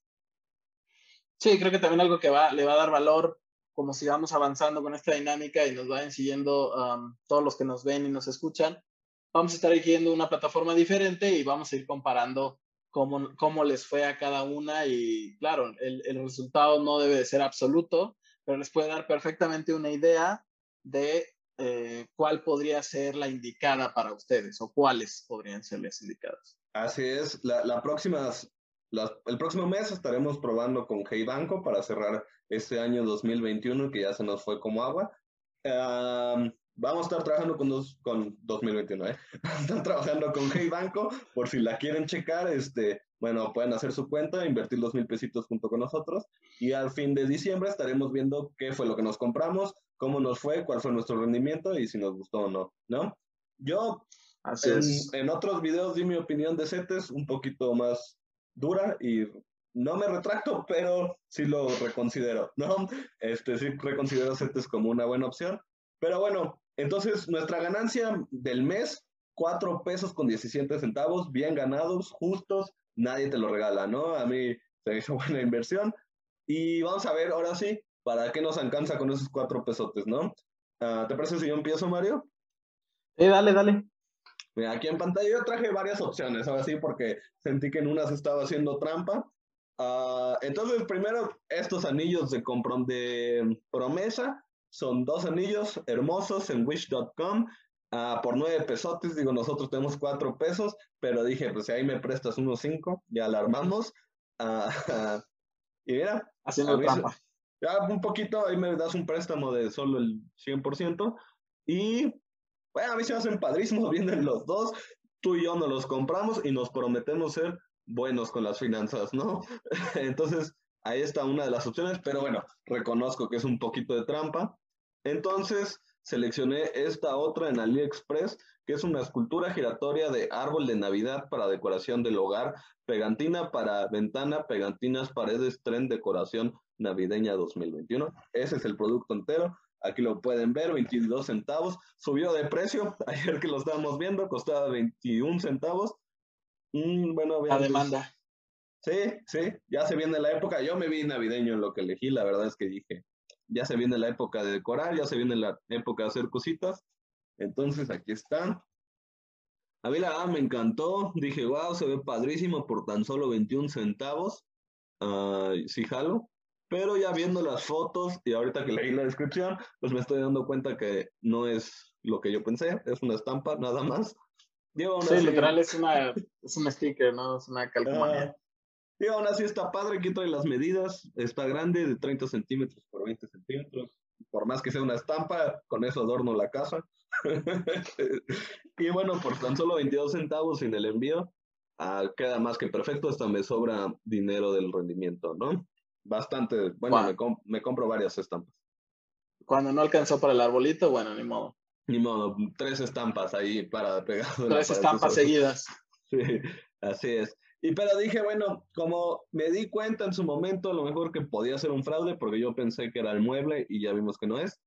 Sí, creo que también algo que va, le va a dar valor, como sigamos avanzando con esta dinámica y nos vayan siguiendo um, todos los que nos ven y nos escuchan, vamos a estar eligiendo una plataforma diferente y vamos a ir comparando cómo, cómo les fue a cada una y claro, el, el resultado no debe de ser absoluto, pero les puede dar perfectamente una idea de eh, cuál podría ser la indicada para ustedes o cuáles podrían ser las indicadas. Así es, la, la el próximo mes estaremos probando con Hey Banco para cerrar este año 2021 que ya se nos fue como agua. Vamos a estar trabajando con, dos, con 2021, ¿eh? Están trabajando con Hey Banco, por si la quieren checar, este, bueno, pueden hacer su cuenta, invertir los mil pesitos junto con nosotros y al fin de diciembre estaremos viendo qué fue lo que nos compramos, cómo nos fue, cuál fue nuestro rendimiento y si nos gustó o no, ¿no? Yo en, en, otros videos di mi opinión de CETES un poquito más dura y no me retracto, pero sí lo reconsidero, ¿no? Este, sí reconsidero CETES como una buena opción. Pero bueno, entonces, nuestra ganancia del mes, 4 pesos con 17 centavos, bien ganados, justos, nadie te lo regala, ¿no? A mí se hizo buena inversión. Y vamos a ver, ahora sí, ¿para qué nos alcanza con esos 4 pesotes, no? Ah, ¿Te parece si yo empiezo, Mario? Sí, dale, dale. Mira, aquí en pantalla yo traje varias opciones, ahora sí, porque sentí que en unas estaba haciendo trampa. Uh, entonces, primero, estos anillos de, de promesa son dos anillos hermosos en wish.com ah, por nueve pesotes. Digo, nosotros tenemos cuatro pesos, pero dije, pues si ahí me prestas unos cinco, ya la armamos. Ah, y mira, haciendo trampa. Ya un poquito, ahí me das un préstamo de solo el 100%. Y bueno, a mí se me hacen padrísimos, vienen los dos. Tú y yo nos los compramos y nos prometemos ser buenos con las finanzas, ¿no? Entonces, ahí está una de las opciones, pero bueno, reconozco que es un poquito de trampa. Entonces seleccioné esta otra en AliExpress, que es una escultura giratoria de árbol de Navidad para decoración del hogar, pegantina para ventana, pegantinas paredes, tren, decoración navideña 2021. Ese es el producto entero. Aquí lo pueden ver, 22 centavos. Subió de precio. Ayer que lo estábamos viendo, costaba 21 centavos. Mm, bueno, La demanda. Sí, sí, ya se viene la época. Yo me vi navideño en lo que elegí. La verdad es que dije, ya se viene la época de decorar, ya se viene la época de hacer cositas. Entonces aquí están. A mí la verdad me encantó. Dije, wow, se ve padrísimo por tan solo 21 centavos. Uh, sí, jalo. Pero ya viendo las fotos y ahorita que leí la descripción, pues me estoy dando cuenta que no es lo que yo pensé, es una estampa nada más. sí, literal es una, es un sticker, ¿no? Es una calcomanía. Uh, y aún así está padre, aquí trae las medidas, está grande, de 30 centímetros por 20 centímetros. Por más que sea una estampa, con eso adorno la casa. y bueno, por tan solo 22 centavos sin el envío, uh, queda más que perfecto, hasta me sobra dinero del rendimiento, ¿no? Bastante, bueno, me, me, compro varias estampas. Cuando no alcanzó para el arbolito, bueno, ni modo. Ni modo, tres estampas ahí para pegar. Tres estampas seguidas. Sí, así es. Y pero dije, bueno, como me di cuenta en su momento, a lo mejor que podía ser un fraude, porque yo pensé que era el mueble y ya vimos que no es,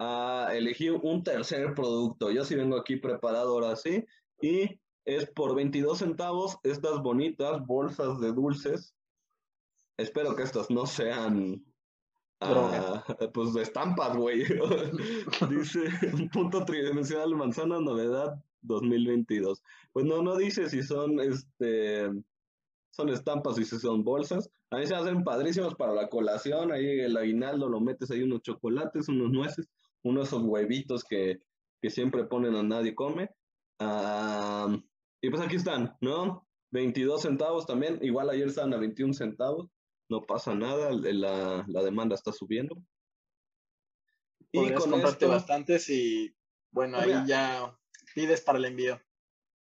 uh, elegí un tercer producto. Yo sí vengo aquí preparado ahora sí, y es por 22 centavos estas bonitas bolsas de dulces Espero que estos no sean uh, pues estampas, güey. dice punto tridimensional manzana novedad 2022. Pues no, no dice si son este son estampas y si son bolsas. A mí se hacen padrísimos para la colación. Ahí el aguinaldo lo metes ahí unos chocolates, unos nueces, unos esos huevitos que, que siempre ponen a nadie come. Y pues aquí están, ¿no? 22 centavos también. Igual ayer estaban a 21 centavos no pasa nada, la, la demanda está subiendo. Y con comprarte bastantes y bueno, ahí ya pides para el envío.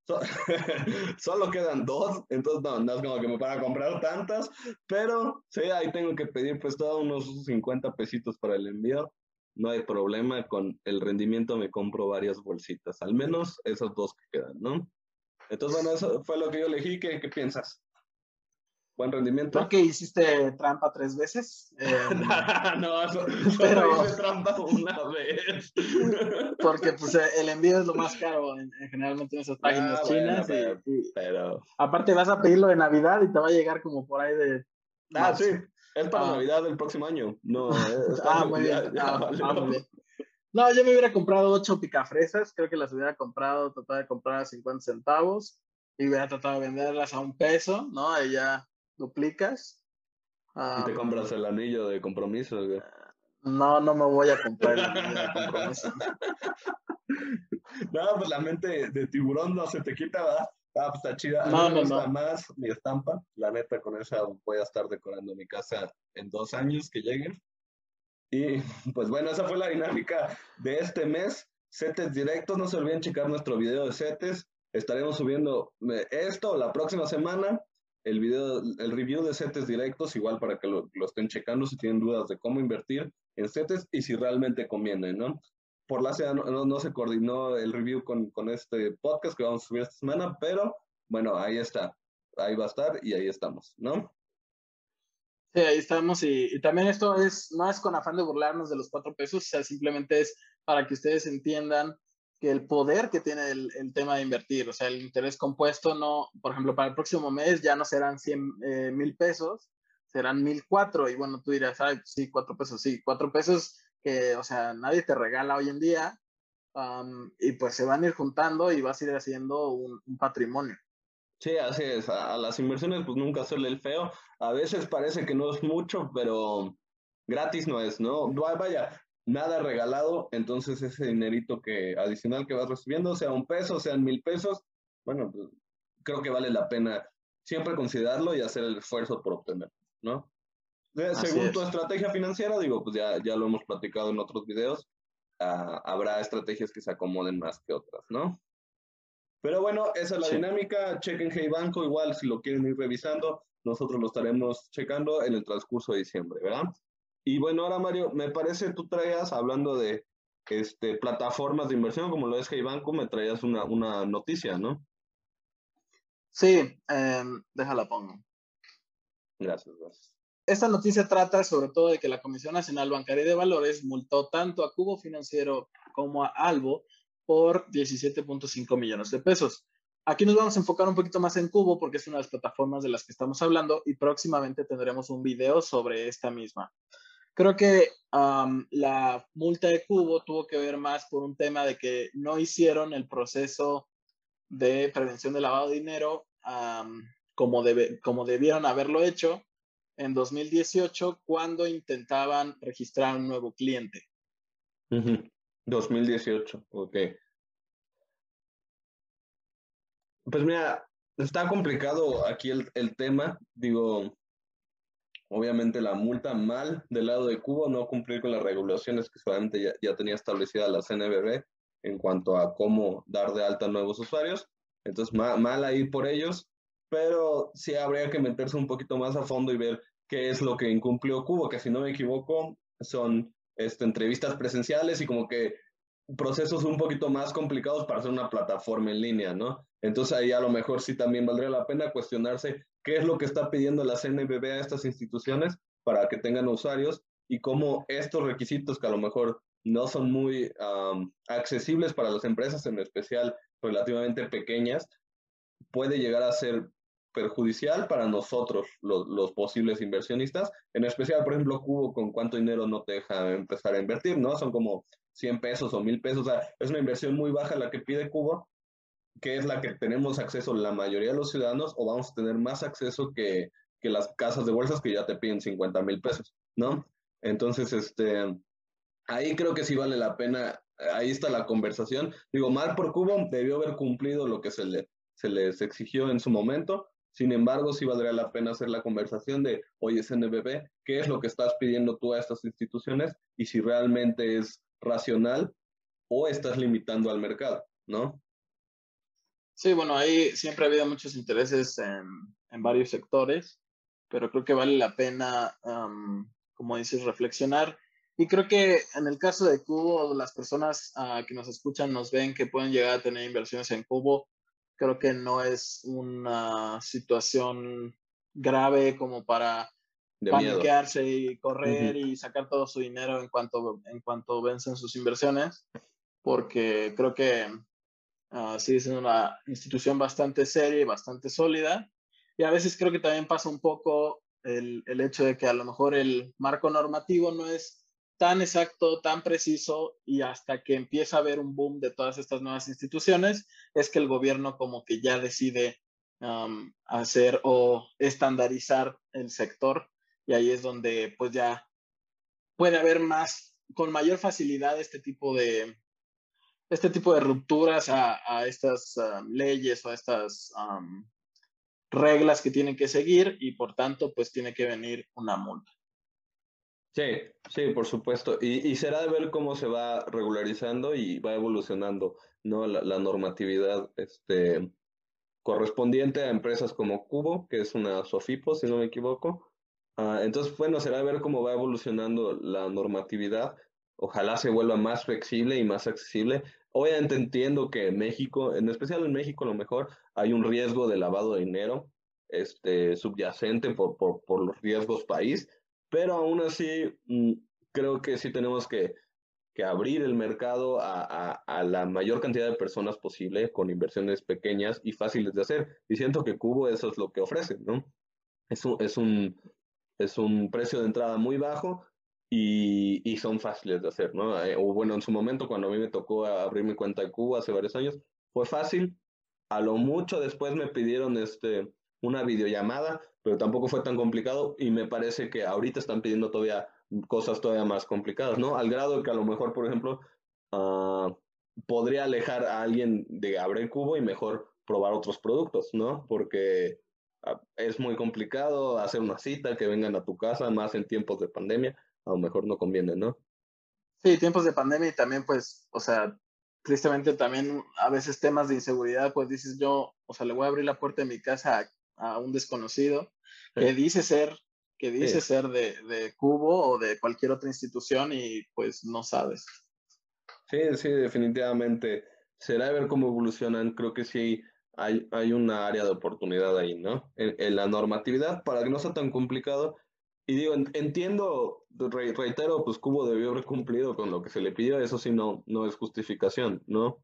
solo quedan dos, entonces no, no es como que me para comprar tantas, pero sí, ahí tengo que pedir pues todos unos 50 pesitos para el envío. No hay problema, con el rendimiento me compro varias bolsitas, al menos esas dos que quedan, ¿no? Entonces, bueno, eso fue lo que yo elegí. ¿Qué, qué piensas? Buen rendimiento. Creo que hiciste trampa tres veces. Em, no, pero hice trampa una vez. porque pues el envío es lo más caro en, generalmente en esas páginas ah, chinas. pero, Aparte vas a pedirlo de Navidad y te va a llegar como por ahí de... Ah, sí, es para ah. Navidad del próximo año. No, ah, muy bien. Ah, no, yo me hubiera comprado ocho picafresas, creo que las hubiera comprado, tratado de comprar a 50 centavos y hubiera tratado de venderlas a un peso, ¿no? Ahí ya duplicas. ¿Y te compras el anillo de compromiso? No, no me voy a comprar el anillo de compromiso. no, pues la mente de tiburón no se te quita, ¿verdad? Ah, pues está chida. No, no, no. más mi estampa. La neta, con esa voy a estar decorando mi casa en dos años que lleguen. Y pues bueno, esa fue la dinámica de este mes. Setes directos, no se olviden checar nuestro video de setes. Estaremos subiendo eh, esto la próxima semana el video, el review de CETES directos, igual para que lo, estén checando si tienen dudas de cómo invertir en CETES y si realmente conviene, ¿no? Por la SEA no, no, se coordinó el review con, con, este podcast que vamos a subir esta semana, pero bueno, ahí está, ahí va a estar y ahí estamos, ¿no? Sí, ahí estamos y, también esto es, no es con afán de burlarnos de los cuatro pesos, sea, simplemente es para que ustedes entiendan que el poder que tiene el, el, tema de invertir, o sea, el interés compuesto no, por ejemplo, para el próximo mes ya no serán 100 eh, mil pesos, serán mil cuatro, y bueno, tú dirás, ay, sí, cuatro pesos, sí, cuatro pesos que, o sea, nadie te regala hoy en día, y pues se van a ir juntando y vas a ir haciendo un, un patrimonio. Sí, así es. A, las inversiones, pues nunca suele el feo. A veces parece que no es mucho, pero gratis no es, ¿no? Vaya, nada regalado, entonces ese dinerito que adicional que vas recibiendo, sea un peso, sean mil pesos, bueno, pues, creo que vale la pena siempre considerarlo y hacer el esfuerzo por obtenerlo, ¿no? según tu estrategia financiera, digo, pues ya, ya lo hemos platicado en otros videos, ah, habrá estrategias que se acomoden más que otras, ¿no? Pero bueno, esa es la dinámica. Chequen Hey Banco, igual si lo quieren ir revisando, nosotros lo estaremos checando en el transcurso de diciembre, ¿verdad? Y bueno, ahora Mario, me parece tú traías, hablando de este, plataformas de inversión como lo es Hey Banco, me traías una, una noticia, ¿no? Sí, eh, déjala pongo. Gracias, gracias. esta noticia trata sobre todo de que la Comisión Nacional Bancaria de Valores multó tanto a Cubo Financiero como a Albo por 17.5 millones de pesos. Aquí nos vamos a enfocar un poquito más en Cubo porque es una de las plataformas de las que estamos hablando y próximamente tendremos un video sobre esta misma. Creo que la multa de Cubo tuvo que ver más por un tema de que no hicieron el proceso de prevención de lavado de dinero como, como debieron haberlo hecho en 2018 cuando intentaban registrar un nuevo cliente. 2018, ok. Pues mira, está complicado aquí el, el, tema. Digo, obviamente la multa mal del lado de Cuba, no cumplir con las regulaciones que solamente ya, ya tenía establecida la CNBB en cuanto a cómo dar de alta nuevos usuarios. Entonces, mal, mal ahí por ellos, pero sí habría que meterse un poquito más a fondo y ver qué es lo que incumplió Cuba, que si no me equivoco, son este, entrevistas presenciales y como que procesos un poquito más complicados para hacer una plataforma en línea, ¿no? Entonces ahí a lo mejor sí también valdría la pena cuestionarse qué es lo que está pidiendo la CNBB a estas instituciones para que tengan usuarios y cómo estos requisitos que a lo mejor no son muy accesibles para las empresas, en especial relativamente pequeñas, puede llegar a ser perjudicial para nosotros, los, posibles inversionistas, en especial, por ejemplo, Cubo, con cuánto dinero no te deja empezar a invertir, ¿no? Son como 100 pesos o 1000 pesos, es una inversión muy baja la que pide Cubo, que es la que tenemos acceso la mayoría de los ciudadanos, o vamos a tener más acceso que, que las casas de bolsas que ya te piden 50 mil pesos, ¿no? Entonces, este, ahí creo que sí vale la pena, ahí está la conversación. Digo, mal por Cubo debió haber cumplido lo que se, le, se les exigió en su momento, sin embargo, sí valdría la pena hacer la conversación de, oye, SNBB, ¿qué es lo que estás pidiendo tú a estas instituciones? Y si realmente es racional o estás limitando al mercado, ¿no? Sí, bueno, ahí siempre ha habido muchos intereses en, en varios sectores, pero creo que vale la pena, como dices, reflexionar. Y creo que en el caso de Cubo, las personas uh, que nos escuchan nos ven que pueden llegar a tener inversiones en Cubo creo que no es una situación grave como para paniquearse y correr y sacar todo su dinero en cuanto, en cuanto vencen sus inversiones, porque creo que uh, sigue siendo una institución bastante seria y bastante sólida. Y a veces creo que también pasa un poco el, el hecho de que a lo mejor el marco normativo no es tan exacto, tan preciso y hasta que empieza a haber un boom de todas estas nuevas instituciones, es que el gobierno como que ya decide hacer o estandarizar el sector y ahí es donde pues ya puede haber más, con mayor facilidad este tipo de, este tipo de rupturas a, a estas leyes o a estas reglas que tienen que seguir y por tanto pues tiene que venir una multa. Sí, sí, por supuesto. Y, y, será de ver cómo se va regularizando y va evolucionando, ¿no? La, normatividad este, correspondiente a empresas como Cubo, que es una Sofipo, si no me equivoco. Ah, entonces, bueno, será ver cómo va evolucionando la normatividad. Ojalá se vuelva más flexible y más accesible. Obviamente entiendo que en México, en especial en México a lo mejor, hay un riesgo de lavado de dinero este, subyacente por, por, por los riesgos país pero aún así mm, creo que sí tenemos que, que abrir el mercado a, a, a, la mayor cantidad de personas posible con inversiones pequeñas y fáciles de hacer. Y siento que Cubo eso es lo que ofrece, ¿no? Es un, es un, es un precio de entrada muy bajo y, y son fáciles de hacer, ¿no? Eh, o bueno, en su momento cuando a mí me tocó abrir mi cuenta de Cubo hace varios años, fue fácil. A lo mucho después me pidieron este, una videollamada, pero tampoco fue tan complicado y me parece que ahorita están pidiendo todavía cosas todavía más complicadas, ¿no? Al grado que a lo mejor, por ejemplo, uh, podría alejar a alguien de abrir cubo y mejor probar otros productos, ¿no? Porque uh, es muy complicado hacer una cita, que vengan a tu casa, más en tiempos de pandemia, a lo mejor no conviene, ¿no? Sí, tiempos de pandemia y también pues, o sea, tristemente también a veces temas de inseguridad, pues dices yo, o sea, le voy a abrir la puerta de mi casa a un desconocido que dice ser que dice ser de, de, Cubo o de cualquier otra institución y pues no sabes. Sí, sí, definitivamente. Será ver cómo evolucionan. Creo que sí hay, hay una área de oportunidad ahí, ¿no? En, en, la normatividad para que no sea tan complicado y digo, entiendo, reitero, pues Cubo debió haber cumplido con lo que se le pidió, eso sí no, no es justificación, ¿no?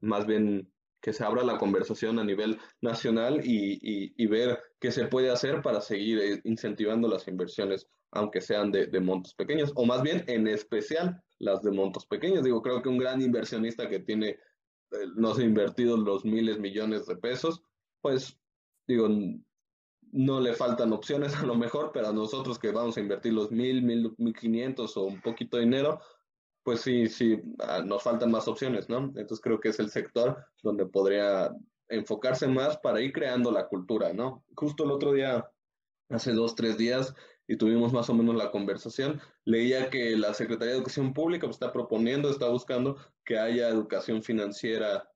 Más bien que se abra la conversación a nivel nacional y, ver qué se puede hacer para seguir eh, incentivando las inversiones, aunque sean de, de, montos pequeños, o más bien en especial las de montos pequeños. Digo, creo que un gran inversionista que tiene, eh, no sé, invertido los miles, millones de pesos, pues digo, no le faltan opciones a lo mejor, pero a nosotros que vamos a invertir los mil, mil, quinientos o un poquito de dinero, pues sí, sí, ah, nos faltan más opciones, ¿no? Entonces creo que es el sector donde podría enfocarse más para ir creando la cultura, ¿no? Justo el otro día, hace dos, tres días, y tuvimos más o menos la conversación, leía que la Secretaría de Educación Pública pues, está proponiendo, está buscando que haya educación financiera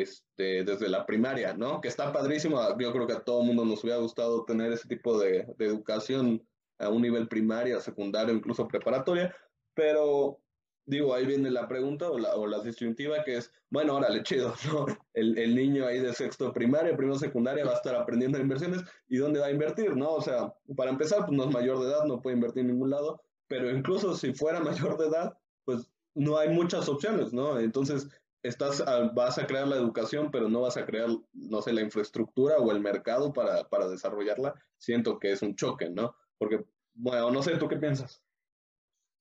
este, desde la primaria, ¿no? Que está padrísimo. Yo creo que a todo el mundo nos hubiera gustado tener ese tipo de, educación a un nivel primaria, secundario, incluso preparatoria, pero digo, ahí viene la pregunta o la, o la disyuntiva que es, bueno, órale, chido, ¿no? El, el, niño ahí de sexto primaria, primero secundaria va a estar aprendiendo inversiones y dónde va a invertir, ¿no? O sea, para empezar, pues no es mayor de edad, no puede invertir en ningún lado, pero incluso si fuera mayor de edad, pues no hay muchas opciones, ¿no? Entonces, estás, vas a crear la educación, pero no vas a crear, no sé, la infraestructura o el mercado para, para desarrollarla, siento que es un choque, ¿no? Porque, bueno, no sé, ¿tú qué piensas?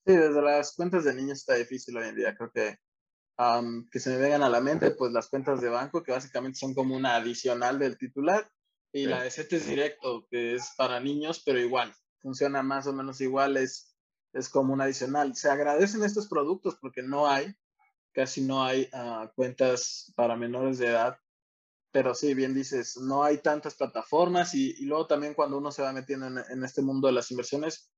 Sí, desde las cuentas de niños está difícil hoy en día, creo que que se me vengan a la mente, pues las cuentas de banco, que básicamente son como una adicional del titular, y la de CETES directo, que es para niños, pero igual, funciona más o menos igual, es, es como un adicional. Se agradecen estos productos porque no hay, casi no hay ah, cuentas para menores de edad, pero sí, bien dices, no hay tantas plataformas y, y luego también cuando uno se va metiendo en, este mundo de las inversiones,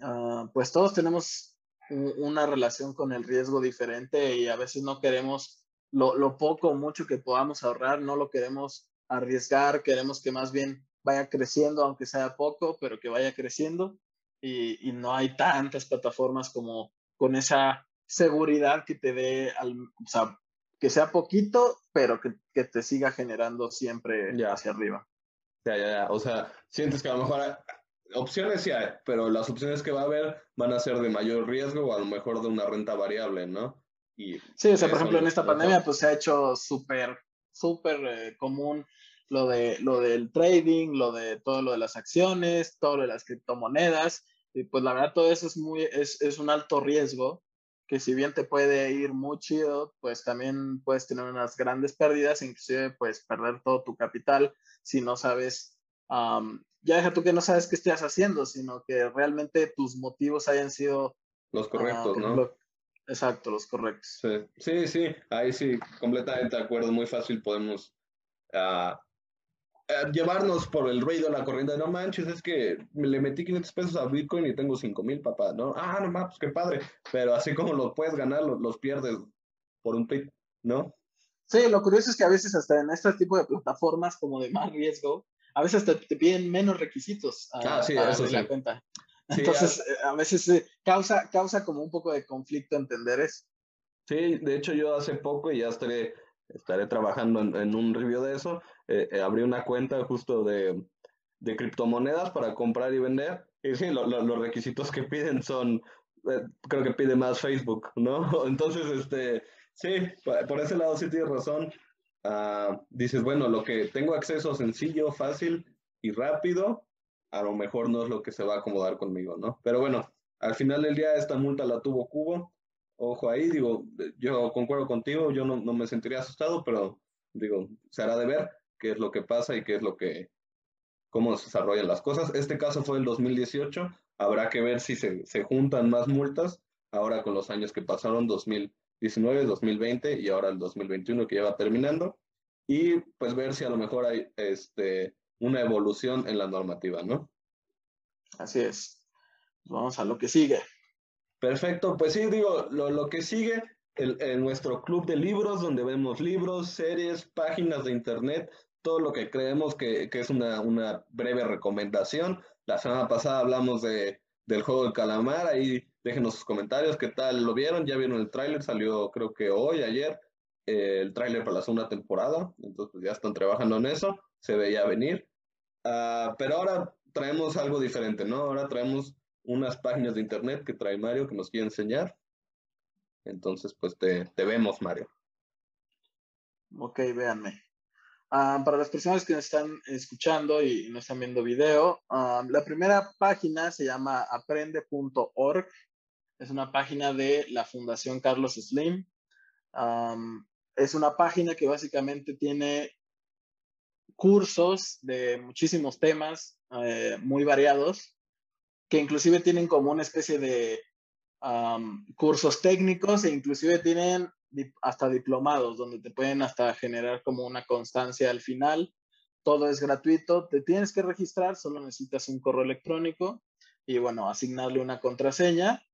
uh, pues todos tenemos una relación con el riesgo diferente y a veces no queremos lo, poco o mucho que podamos ahorrar, no lo queremos arriesgar, queremos que más bien vaya creciendo, aunque sea poco, pero que vaya creciendo y no hay tantas plataformas como con esa seguridad que te dé, al, o sea, que sea poquito, pero que, que te siga generando siempre ya. hacia arriba. Ya, ya, ya. O sea, sientes que a lo mejor hay, opciones sí hay, pero las opciones que va a haber van a ser de mayor riesgo o a lo mejor de una renta variable, ¿no? Y sí, o sea, por ejemplo, en esta pandemia pues se ha hecho súper, súper eh, común lo, de, lo del trading, lo de todo lo de las acciones, todo lo de las criptomonedas, y pues la verdad todo eso es, muy, es, es un alto riesgo que si bien te puede ir muy chido, pues también puedes tener unas grandes pérdidas, inclusive puedes perder todo tu capital si no sabes, um, ya deja tú que no sabes qué estás haciendo, sino que realmente tus motivos hayan sido los correctos, uh, ¿no? exacto, los correctos. Sí. sí, sí, ahí sí, completamente de acuerdo, muy fácil podemos uh, eh, llevarnos por el rey de la corriente, no manches, es que le metí 500 pesos a Bitcoin y tengo 5 mil, papá, ¿no? Ah, no mames, pues qué padre, pero así como los puedes ganar, los, los pierdes por un tweet, ¿no? Sí, lo curioso es que a veces hasta en este tipo de plataformas como de más riesgo, a veces hasta te piden menos requisitos a, ah, sí, eso sí. la cuenta. Entonces, sí, a... a... veces eh, causa, causa como un poco de conflicto entender eso. Sí, de hecho yo hace poco y ya estaré estaré trabajando en, un review de eso. Eh, eh, abrí una cuenta justo de, de, criptomonedas para comprar y vender. Y sí, lo, los requisitos que piden son, eh, creo que pide más Facebook, ¿no? Entonces, este, sí, por ese lado sí tienes razón. Uh, dices, bueno, lo que tengo acceso sencillo, fácil y rápido, a lo mejor no es lo que se va a acomodar conmigo, ¿no? Pero bueno, al final del día esta multa la tuvo Cubo ojo ahí, digo, yo concuerdo contigo, yo no, no, me sentiría asustado, pero digo, se hará de ver qué es lo que pasa y qué es lo que, cómo se desarrollan las cosas. Este caso fue el 2018, habrá que ver si se, se juntan más multas ahora con los años que pasaron, 2019, 2020 y ahora el 2021 que ya va terminando, y pues ver si a lo mejor hay este, una evolución en la normativa, ¿no? Así es. Vamos a lo que sigue. Perfecto, pues sí, digo, lo, lo que sigue en nuestro club de libros, donde vemos libros, series, páginas de internet, todo lo que creemos que, que es una, una, breve recomendación. La semana pasada hablamos de, del juego de calamar, ahí déjenos sus comentarios, qué tal lo vieron, ya vieron el tráiler, salió creo que hoy, ayer, eh, el tráiler para la segunda temporada, entonces pues, ya están trabajando en eso, se veía venir. Uh, pero ahora traemos algo diferente, ¿no? Ahora traemos unas páginas de internet que trae Mario que nos quiere enseñar. Entonces, pues te, te vemos, Mario. Ok, véanme. Ah, para las personas que nos están escuchando y no están viendo video, ah, la primera página se llama aprende.org. Es una página de la Fundación Carlos Slim. es una página que básicamente tiene cursos de muchísimos temas eh, muy variados, que inclusive tienen como una especie de cursos técnicos e inclusive tienen hasta diplomados, donde te pueden hasta generar como una constancia al final. Todo es gratuito, te tienes que registrar, solo necesitas un correo electrónico y bueno, asignarle una contraseña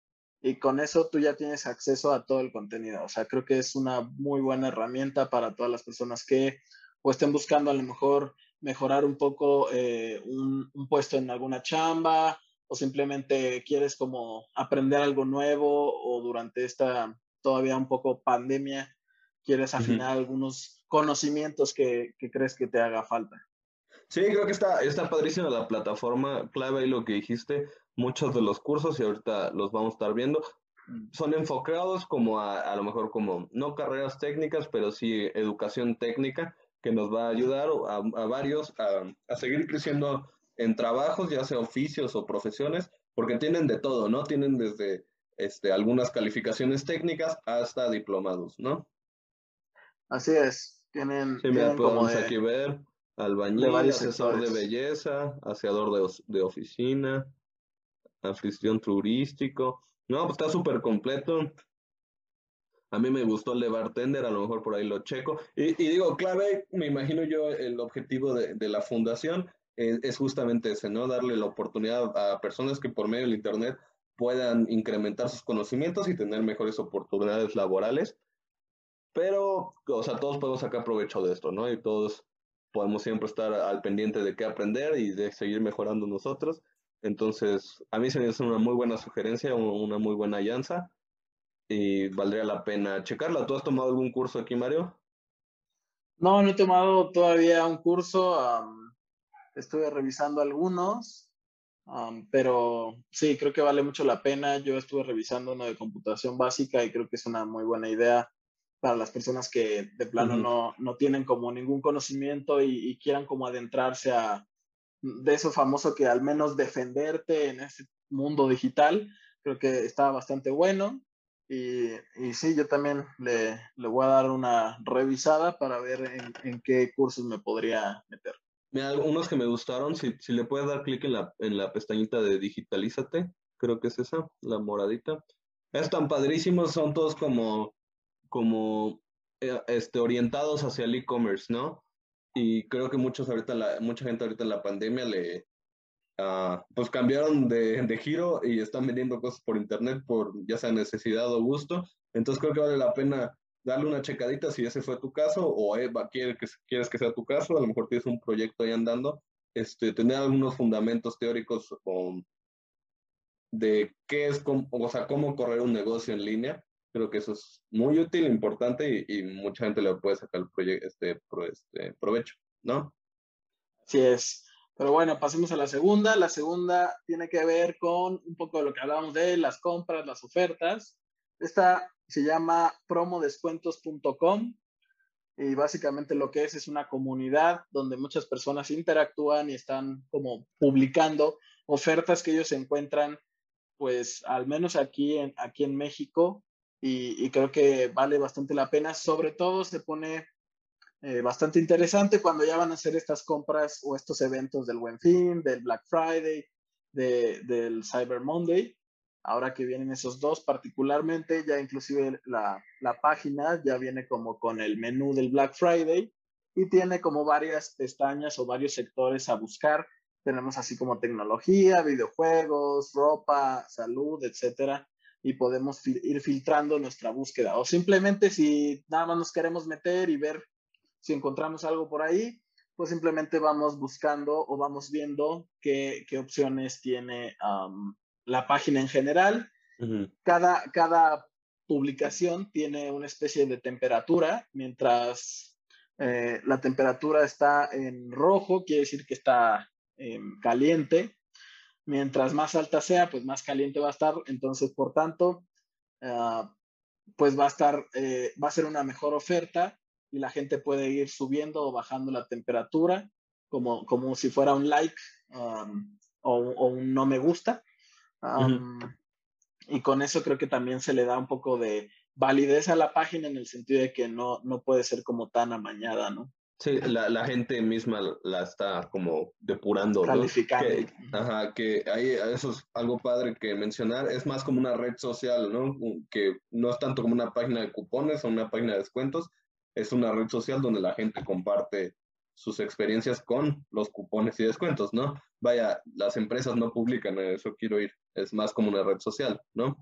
y con eso tú ya tienes acceso a todo el contenido. O sea, creo que es una muy buena herramienta para todas las personas que o estén buscando a lo mejor mejorar un poco eh, un, puesto en alguna chamba o simplemente quieres como aprender algo nuevo o durante esta todavía un poco pandemia, quieres afinar algunos conocimientos que, crees que te haga falta. Sí, creo que está, está padrísima la plataforma, clave y lo que dijiste, muchos de los cursos y ahorita los vamos a estar viendo, son enfocados como a, a lo mejor como, no carreras técnicas, pero sí educación técnica, que nos va a ayudar a, a varios a, a, seguir creciendo en trabajos, ya sea oficios o profesiones, porque tienen de todo, ¿no? Tienen desde este, algunas calificaciones técnicas hasta diplomados, ¿no? Así es, tienen, sí, tienen como aquí ver albañil, asesor de belleza, aseador de, de oficina, anfitrión turístico. No, pues está súper completo. A mí me gustó el de bartender, a lo mejor por ahí lo checo. Y, digo, clave, me imagino yo, el objetivo de, de la fundación es, justamente ese, ¿no? Darle la oportunidad a personas que por medio del Internet puedan incrementar sus conocimientos y tener mejores oportunidades laborales. Pero, o sea, todos podemos sacar provecho de esto, ¿no? Y todos podemos siempre estar al pendiente de qué aprender y de seguir mejorando nosotros. Entonces, a mí se me hace una muy buena sugerencia, una muy buena alianza y valdría la pena checarla. ¿Tú has tomado algún curso aquí, Mario? No, no he tomado todavía un curso. Estuve revisando algunos pero sí, creo que vale mucho la pena. Yo estuve revisando uno de computación básica y creo que es una muy buena idea para las personas que de plano no, no, tienen como ningún conocimiento y, quieran como adentrarse a de eso famoso que al menos defenderte en ese mundo digital. Creo que está bastante bueno. Y, y sí, yo también le, le, voy a dar una revisada para ver en, en qué cursos me podría meter. Mira, unos que me gustaron, si, si le puedes dar clic en la, en la pestañita de digitalízate, creo que es esa, la moradita. Están padrísimos, son todos como, como eh, este, orientados hacia el e-commerce, ¿no? Y creo que muchos ahorita mucha gente ahorita en la pandemia le, uh, pues cambiaron de, de, giro y están vendiendo cosas por internet por ya sea necesidad o gusto. Entonces creo que vale la pena darle una checadita si ese fue tu caso o Eva quiere que, quieres que sea tu caso, a lo mejor tienes un proyecto ahí andando, este, tener algunos fundamentos teóricos de qué es, o sea, cómo correr un negocio en línea. Creo que eso es muy útil, importante y, mucha gente le puede sacar el este, este, provecho, ¿no? Así es. Pero bueno, pasemos a la segunda. La segunda tiene que ver con un poco de lo que hablábamos de las compras, las ofertas. Esta se llama promodescuentos.com y básicamente lo que es es una comunidad donde muchas personas interactúan y están como publicando ofertas que ellos encuentran, pues al menos aquí en, aquí en México y, creo que vale bastante la pena. Sobre todo se pone eh, bastante interesante cuando ya van a hacer estas compras o estos eventos del Buen Fin, del Black Friday, de, del Cyber Monday ahora que vienen esos dos particularmente, ya inclusive la, la, página ya viene como con el menú del Black Friday y tiene como varias pestañas o varios sectores a buscar. Tenemos así como tecnología, videojuegos, ropa, salud, etcétera, y podemos ir filtrando nuestra búsqueda. O simplemente si nada más nos queremos meter y ver si encontramos algo por ahí, pues simplemente vamos buscando o vamos viendo qué, qué opciones tiene la página en general. cada, cada publicación tiene una especie de temperatura, mientras eh, la temperatura está en rojo, quiere decir que está em, caliente. Mientras más alta sea, pues más caliente va a estar. Entonces, por tanto, ah, pues va a estar, eh, va a ser una mejor oferta y la gente puede ir subiendo o bajando la temperatura como, como si fuera un like um, o, un no me gusta. Um, y con eso creo que también se le da un poco de validez a la página en el sentido de que no, no puede ser como tan amañada, ¿no? Sí, la, la gente misma la está como depurando. Calificando. Que, ajá, que ahí eso es algo padre que mencionar. Es más como una red social, ¿no? Que no es tanto como una página de cupones o una página de descuentos. Es una red social donde la gente comparte sus experiencias con los cupones y descuentos, ¿no? Vaya, las empresas no publican eso, quiero ir. Es más como una red social, ¿no?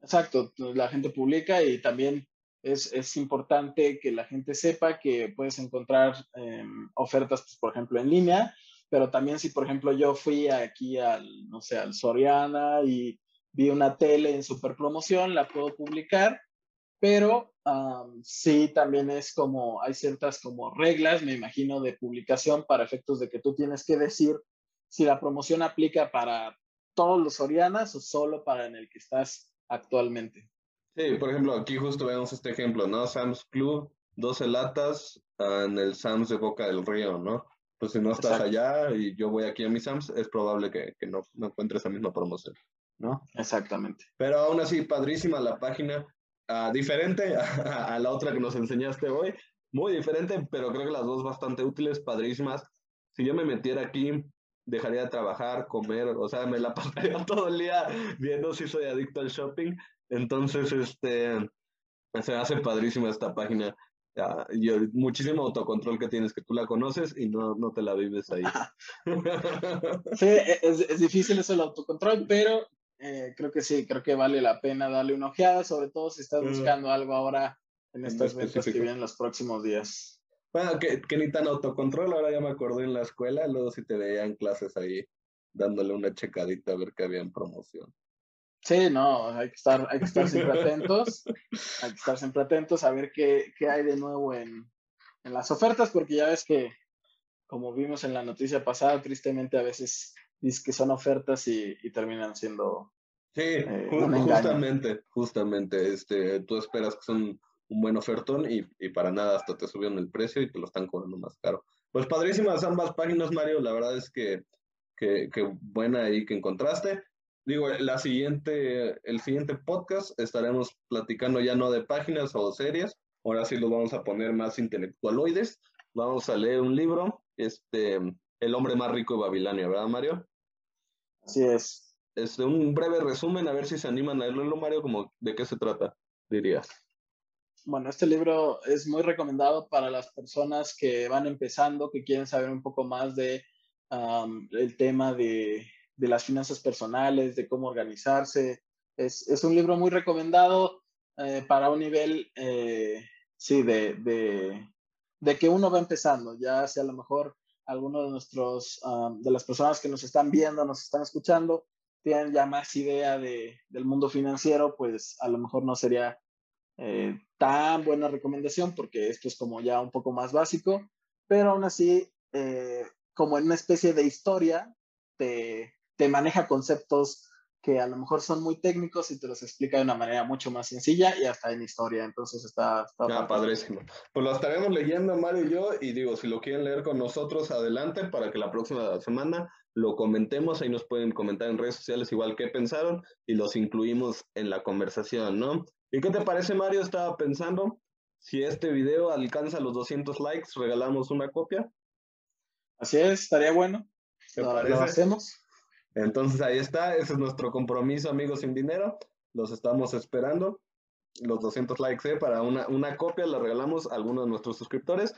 Exacto, la gente publica y también es, importante que la gente sepa que puedes encontrar em, ofertas, pues, por ejemplo, en línea, pero también si, por ejemplo, yo fui aquí al, no sé, al Soriana y vi una tele en super promoción, la puedo publicar, pero sí también es como, hay ciertas como reglas, me imagino, de publicación para efectos de que tú tienes que decir si la promoción aplica para todos los Sorianas o solo para en el que estás actualmente. Sí, por ejemplo, aquí justo vemos este ejemplo, ¿no? Sam's Club, 12 latas en el Sam's de Boca del Río, ¿no? Pues si no estás allá y yo voy aquí a mi Sam's, es probable que, que no, no encuentres esa misma promoción, ¿no? Exactamente. Pero aún así, padrísima la página, uh, diferente a, a, la otra que nos enseñaste hoy, muy diferente, pero creo que las dos bastante útiles, padrísimas. Si yo me metiera aquí, dejaría de trabajar, comer, o sea, me la pasaría todo el día viendo si soy adicto al shopping entonces, este, se hace padrísima esta página. y muchísimo autocontrol que tienes, que tú la conoces y no, no te la vives ahí. sí, es, es, difícil eso el autocontrol, pero eh, creo que sí, creo que vale la pena darle una ojeada, sobre todo si estás buscando algo ahora en estas ventas que vienen los próximos días. Bueno, que, que, ni tan autocontrol, ahora ya me acordé en la escuela, luego si te veía en clases ahí dándole una checadita a ver qué había en promoción. Sí, no, hay que estar, hay que estar siempre atentos, hay que estar siempre atentos a ver qué, qué hay de nuevo en, en, las ofertas, porque ya ves que, como vimos en la noticia pasada, tristemente a veces dices que son ofertas y, y terminan siendo... Sí, eh, justamente, justamente, este, tú esperas que son un buen ofertón y, y, para nada hasta te subieron el precio y te lo están cobrando más caro. Pues padrísimas ambas páginas, Mario, la verdad es que, que, que buena ahí que encontraste. Digo, la siguiente, el siguiente podcast estaremos platicando ya no de páginas o series, ahora sí lo vamos a poner más intelectualoides. Vamos a leer un libro, este, El hombre más rico de Babilonia, ¿verdad, Mario? Así es. Este, un breve resumen, a ver si se animan a leerlo, Mario, como de qué se trata, dirías. Bueno, este libro es muy recomendado para las personas que van empezando, que quieren saber un poco más de el tema de de las finanzas personales, de cómo organizarse. Es, es un libro muy recomendado eh, para un nivel, eh, sí, de, de, de, que uno va empezando, ya sea a lo mejor alguno de nuestros, de las personas que nos están viendo, nos están escuchando, tienen ya más idea de, del mundo financiero, pues a lo mejor no sería eh, tan buena recomendación porque esto es como ya un poco más básico, pero aún así, como en una especie de historia, te, te maneja conceptos que a lo mejor son muy técnicos y te los explica de una manera mucho más sencilla y hasta en historia. Entonces está, está ah, padrísimo. Pues lo estaremos leyendo Mario y yo y digo, si lo quieren leer con nosotros, adelante para que la próxima semana lo comentemos. Ahí nos pueden comentar en redes sociales igual qué pensaron y los incluimos en la conversación, ¿no? ¿Y qué te parece Mario? Estaba pensando, si este video alcanza los 200 likes, regalamos una copia. Así es, estaría bueno. Lo, lo hacemos. Entonces ahí está, ese es nuestro compromiso, amigos sin dinero. Los estamos esperando. Los 200 likes ¿eh? para una, una copia, la regalamos a algunos de nuestros suscriptores.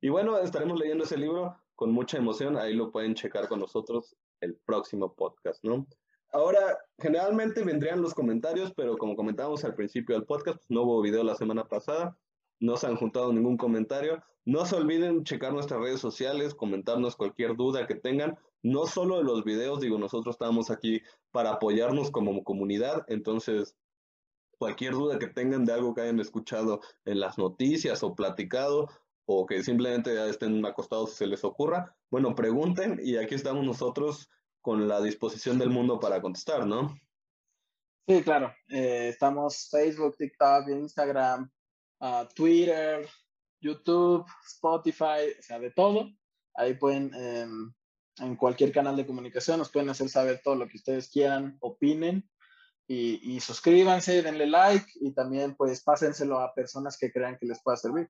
Y bueno, estaremos leyendo ese libro con mucha emoción. Ahí lo pueden checar con nosotros el próximo podcast, ¿no? Ahora, generalmente vendrían los comentarios, pero como comentábamos al principio del podcast, pues no hubo video la semana pasada, no se han juntado ningún comentario. No se olviden checar nuestras redes sociales, comentarnos cualquier duda que tengan no solo de los videos, digo, nosotros estamos aquí para apoyarnos como comunidad, entonces cualquier duda que tengan de algo que hayan escuchado en las noticias o platicado, o que simplemente estén acostados se les ocurra, bueno, pregunten y aquí estamos nosotros con la disposición del mundo para contestar, ¿no? Sí, claro. Eh, estamos Facebook, TikTok, Instagram, uh, Twitter, YouTube, Spotify, o sea, de todo. Ahí pueden, em, en cualquier canal de comunicación, nos pueden hacer saber todo lo que ustedes quieran, opinen y, y suscríbanse, denle like y también pues pásenselo a personas que crean que les pueda servir.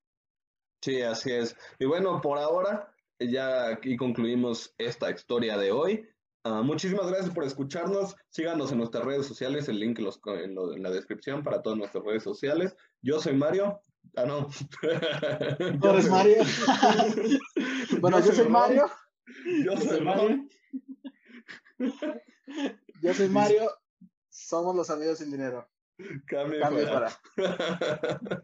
Sí, así es. Y bueno, por ahora ya aquí concluimos esta historia de hoy. Ah, muchísimas gracias por escucharnos. Síganos en nuestras redes sociales, el link en, en, la descripción para todas nuestras redes sociales. Yo soy Mario. Ah, no. ¿Tú eres Mario? bueno, yo, soy Mario. Yo soy Mario. Yo soy Mario. Somos los amigos sin dinero. Cambio, Cambio para.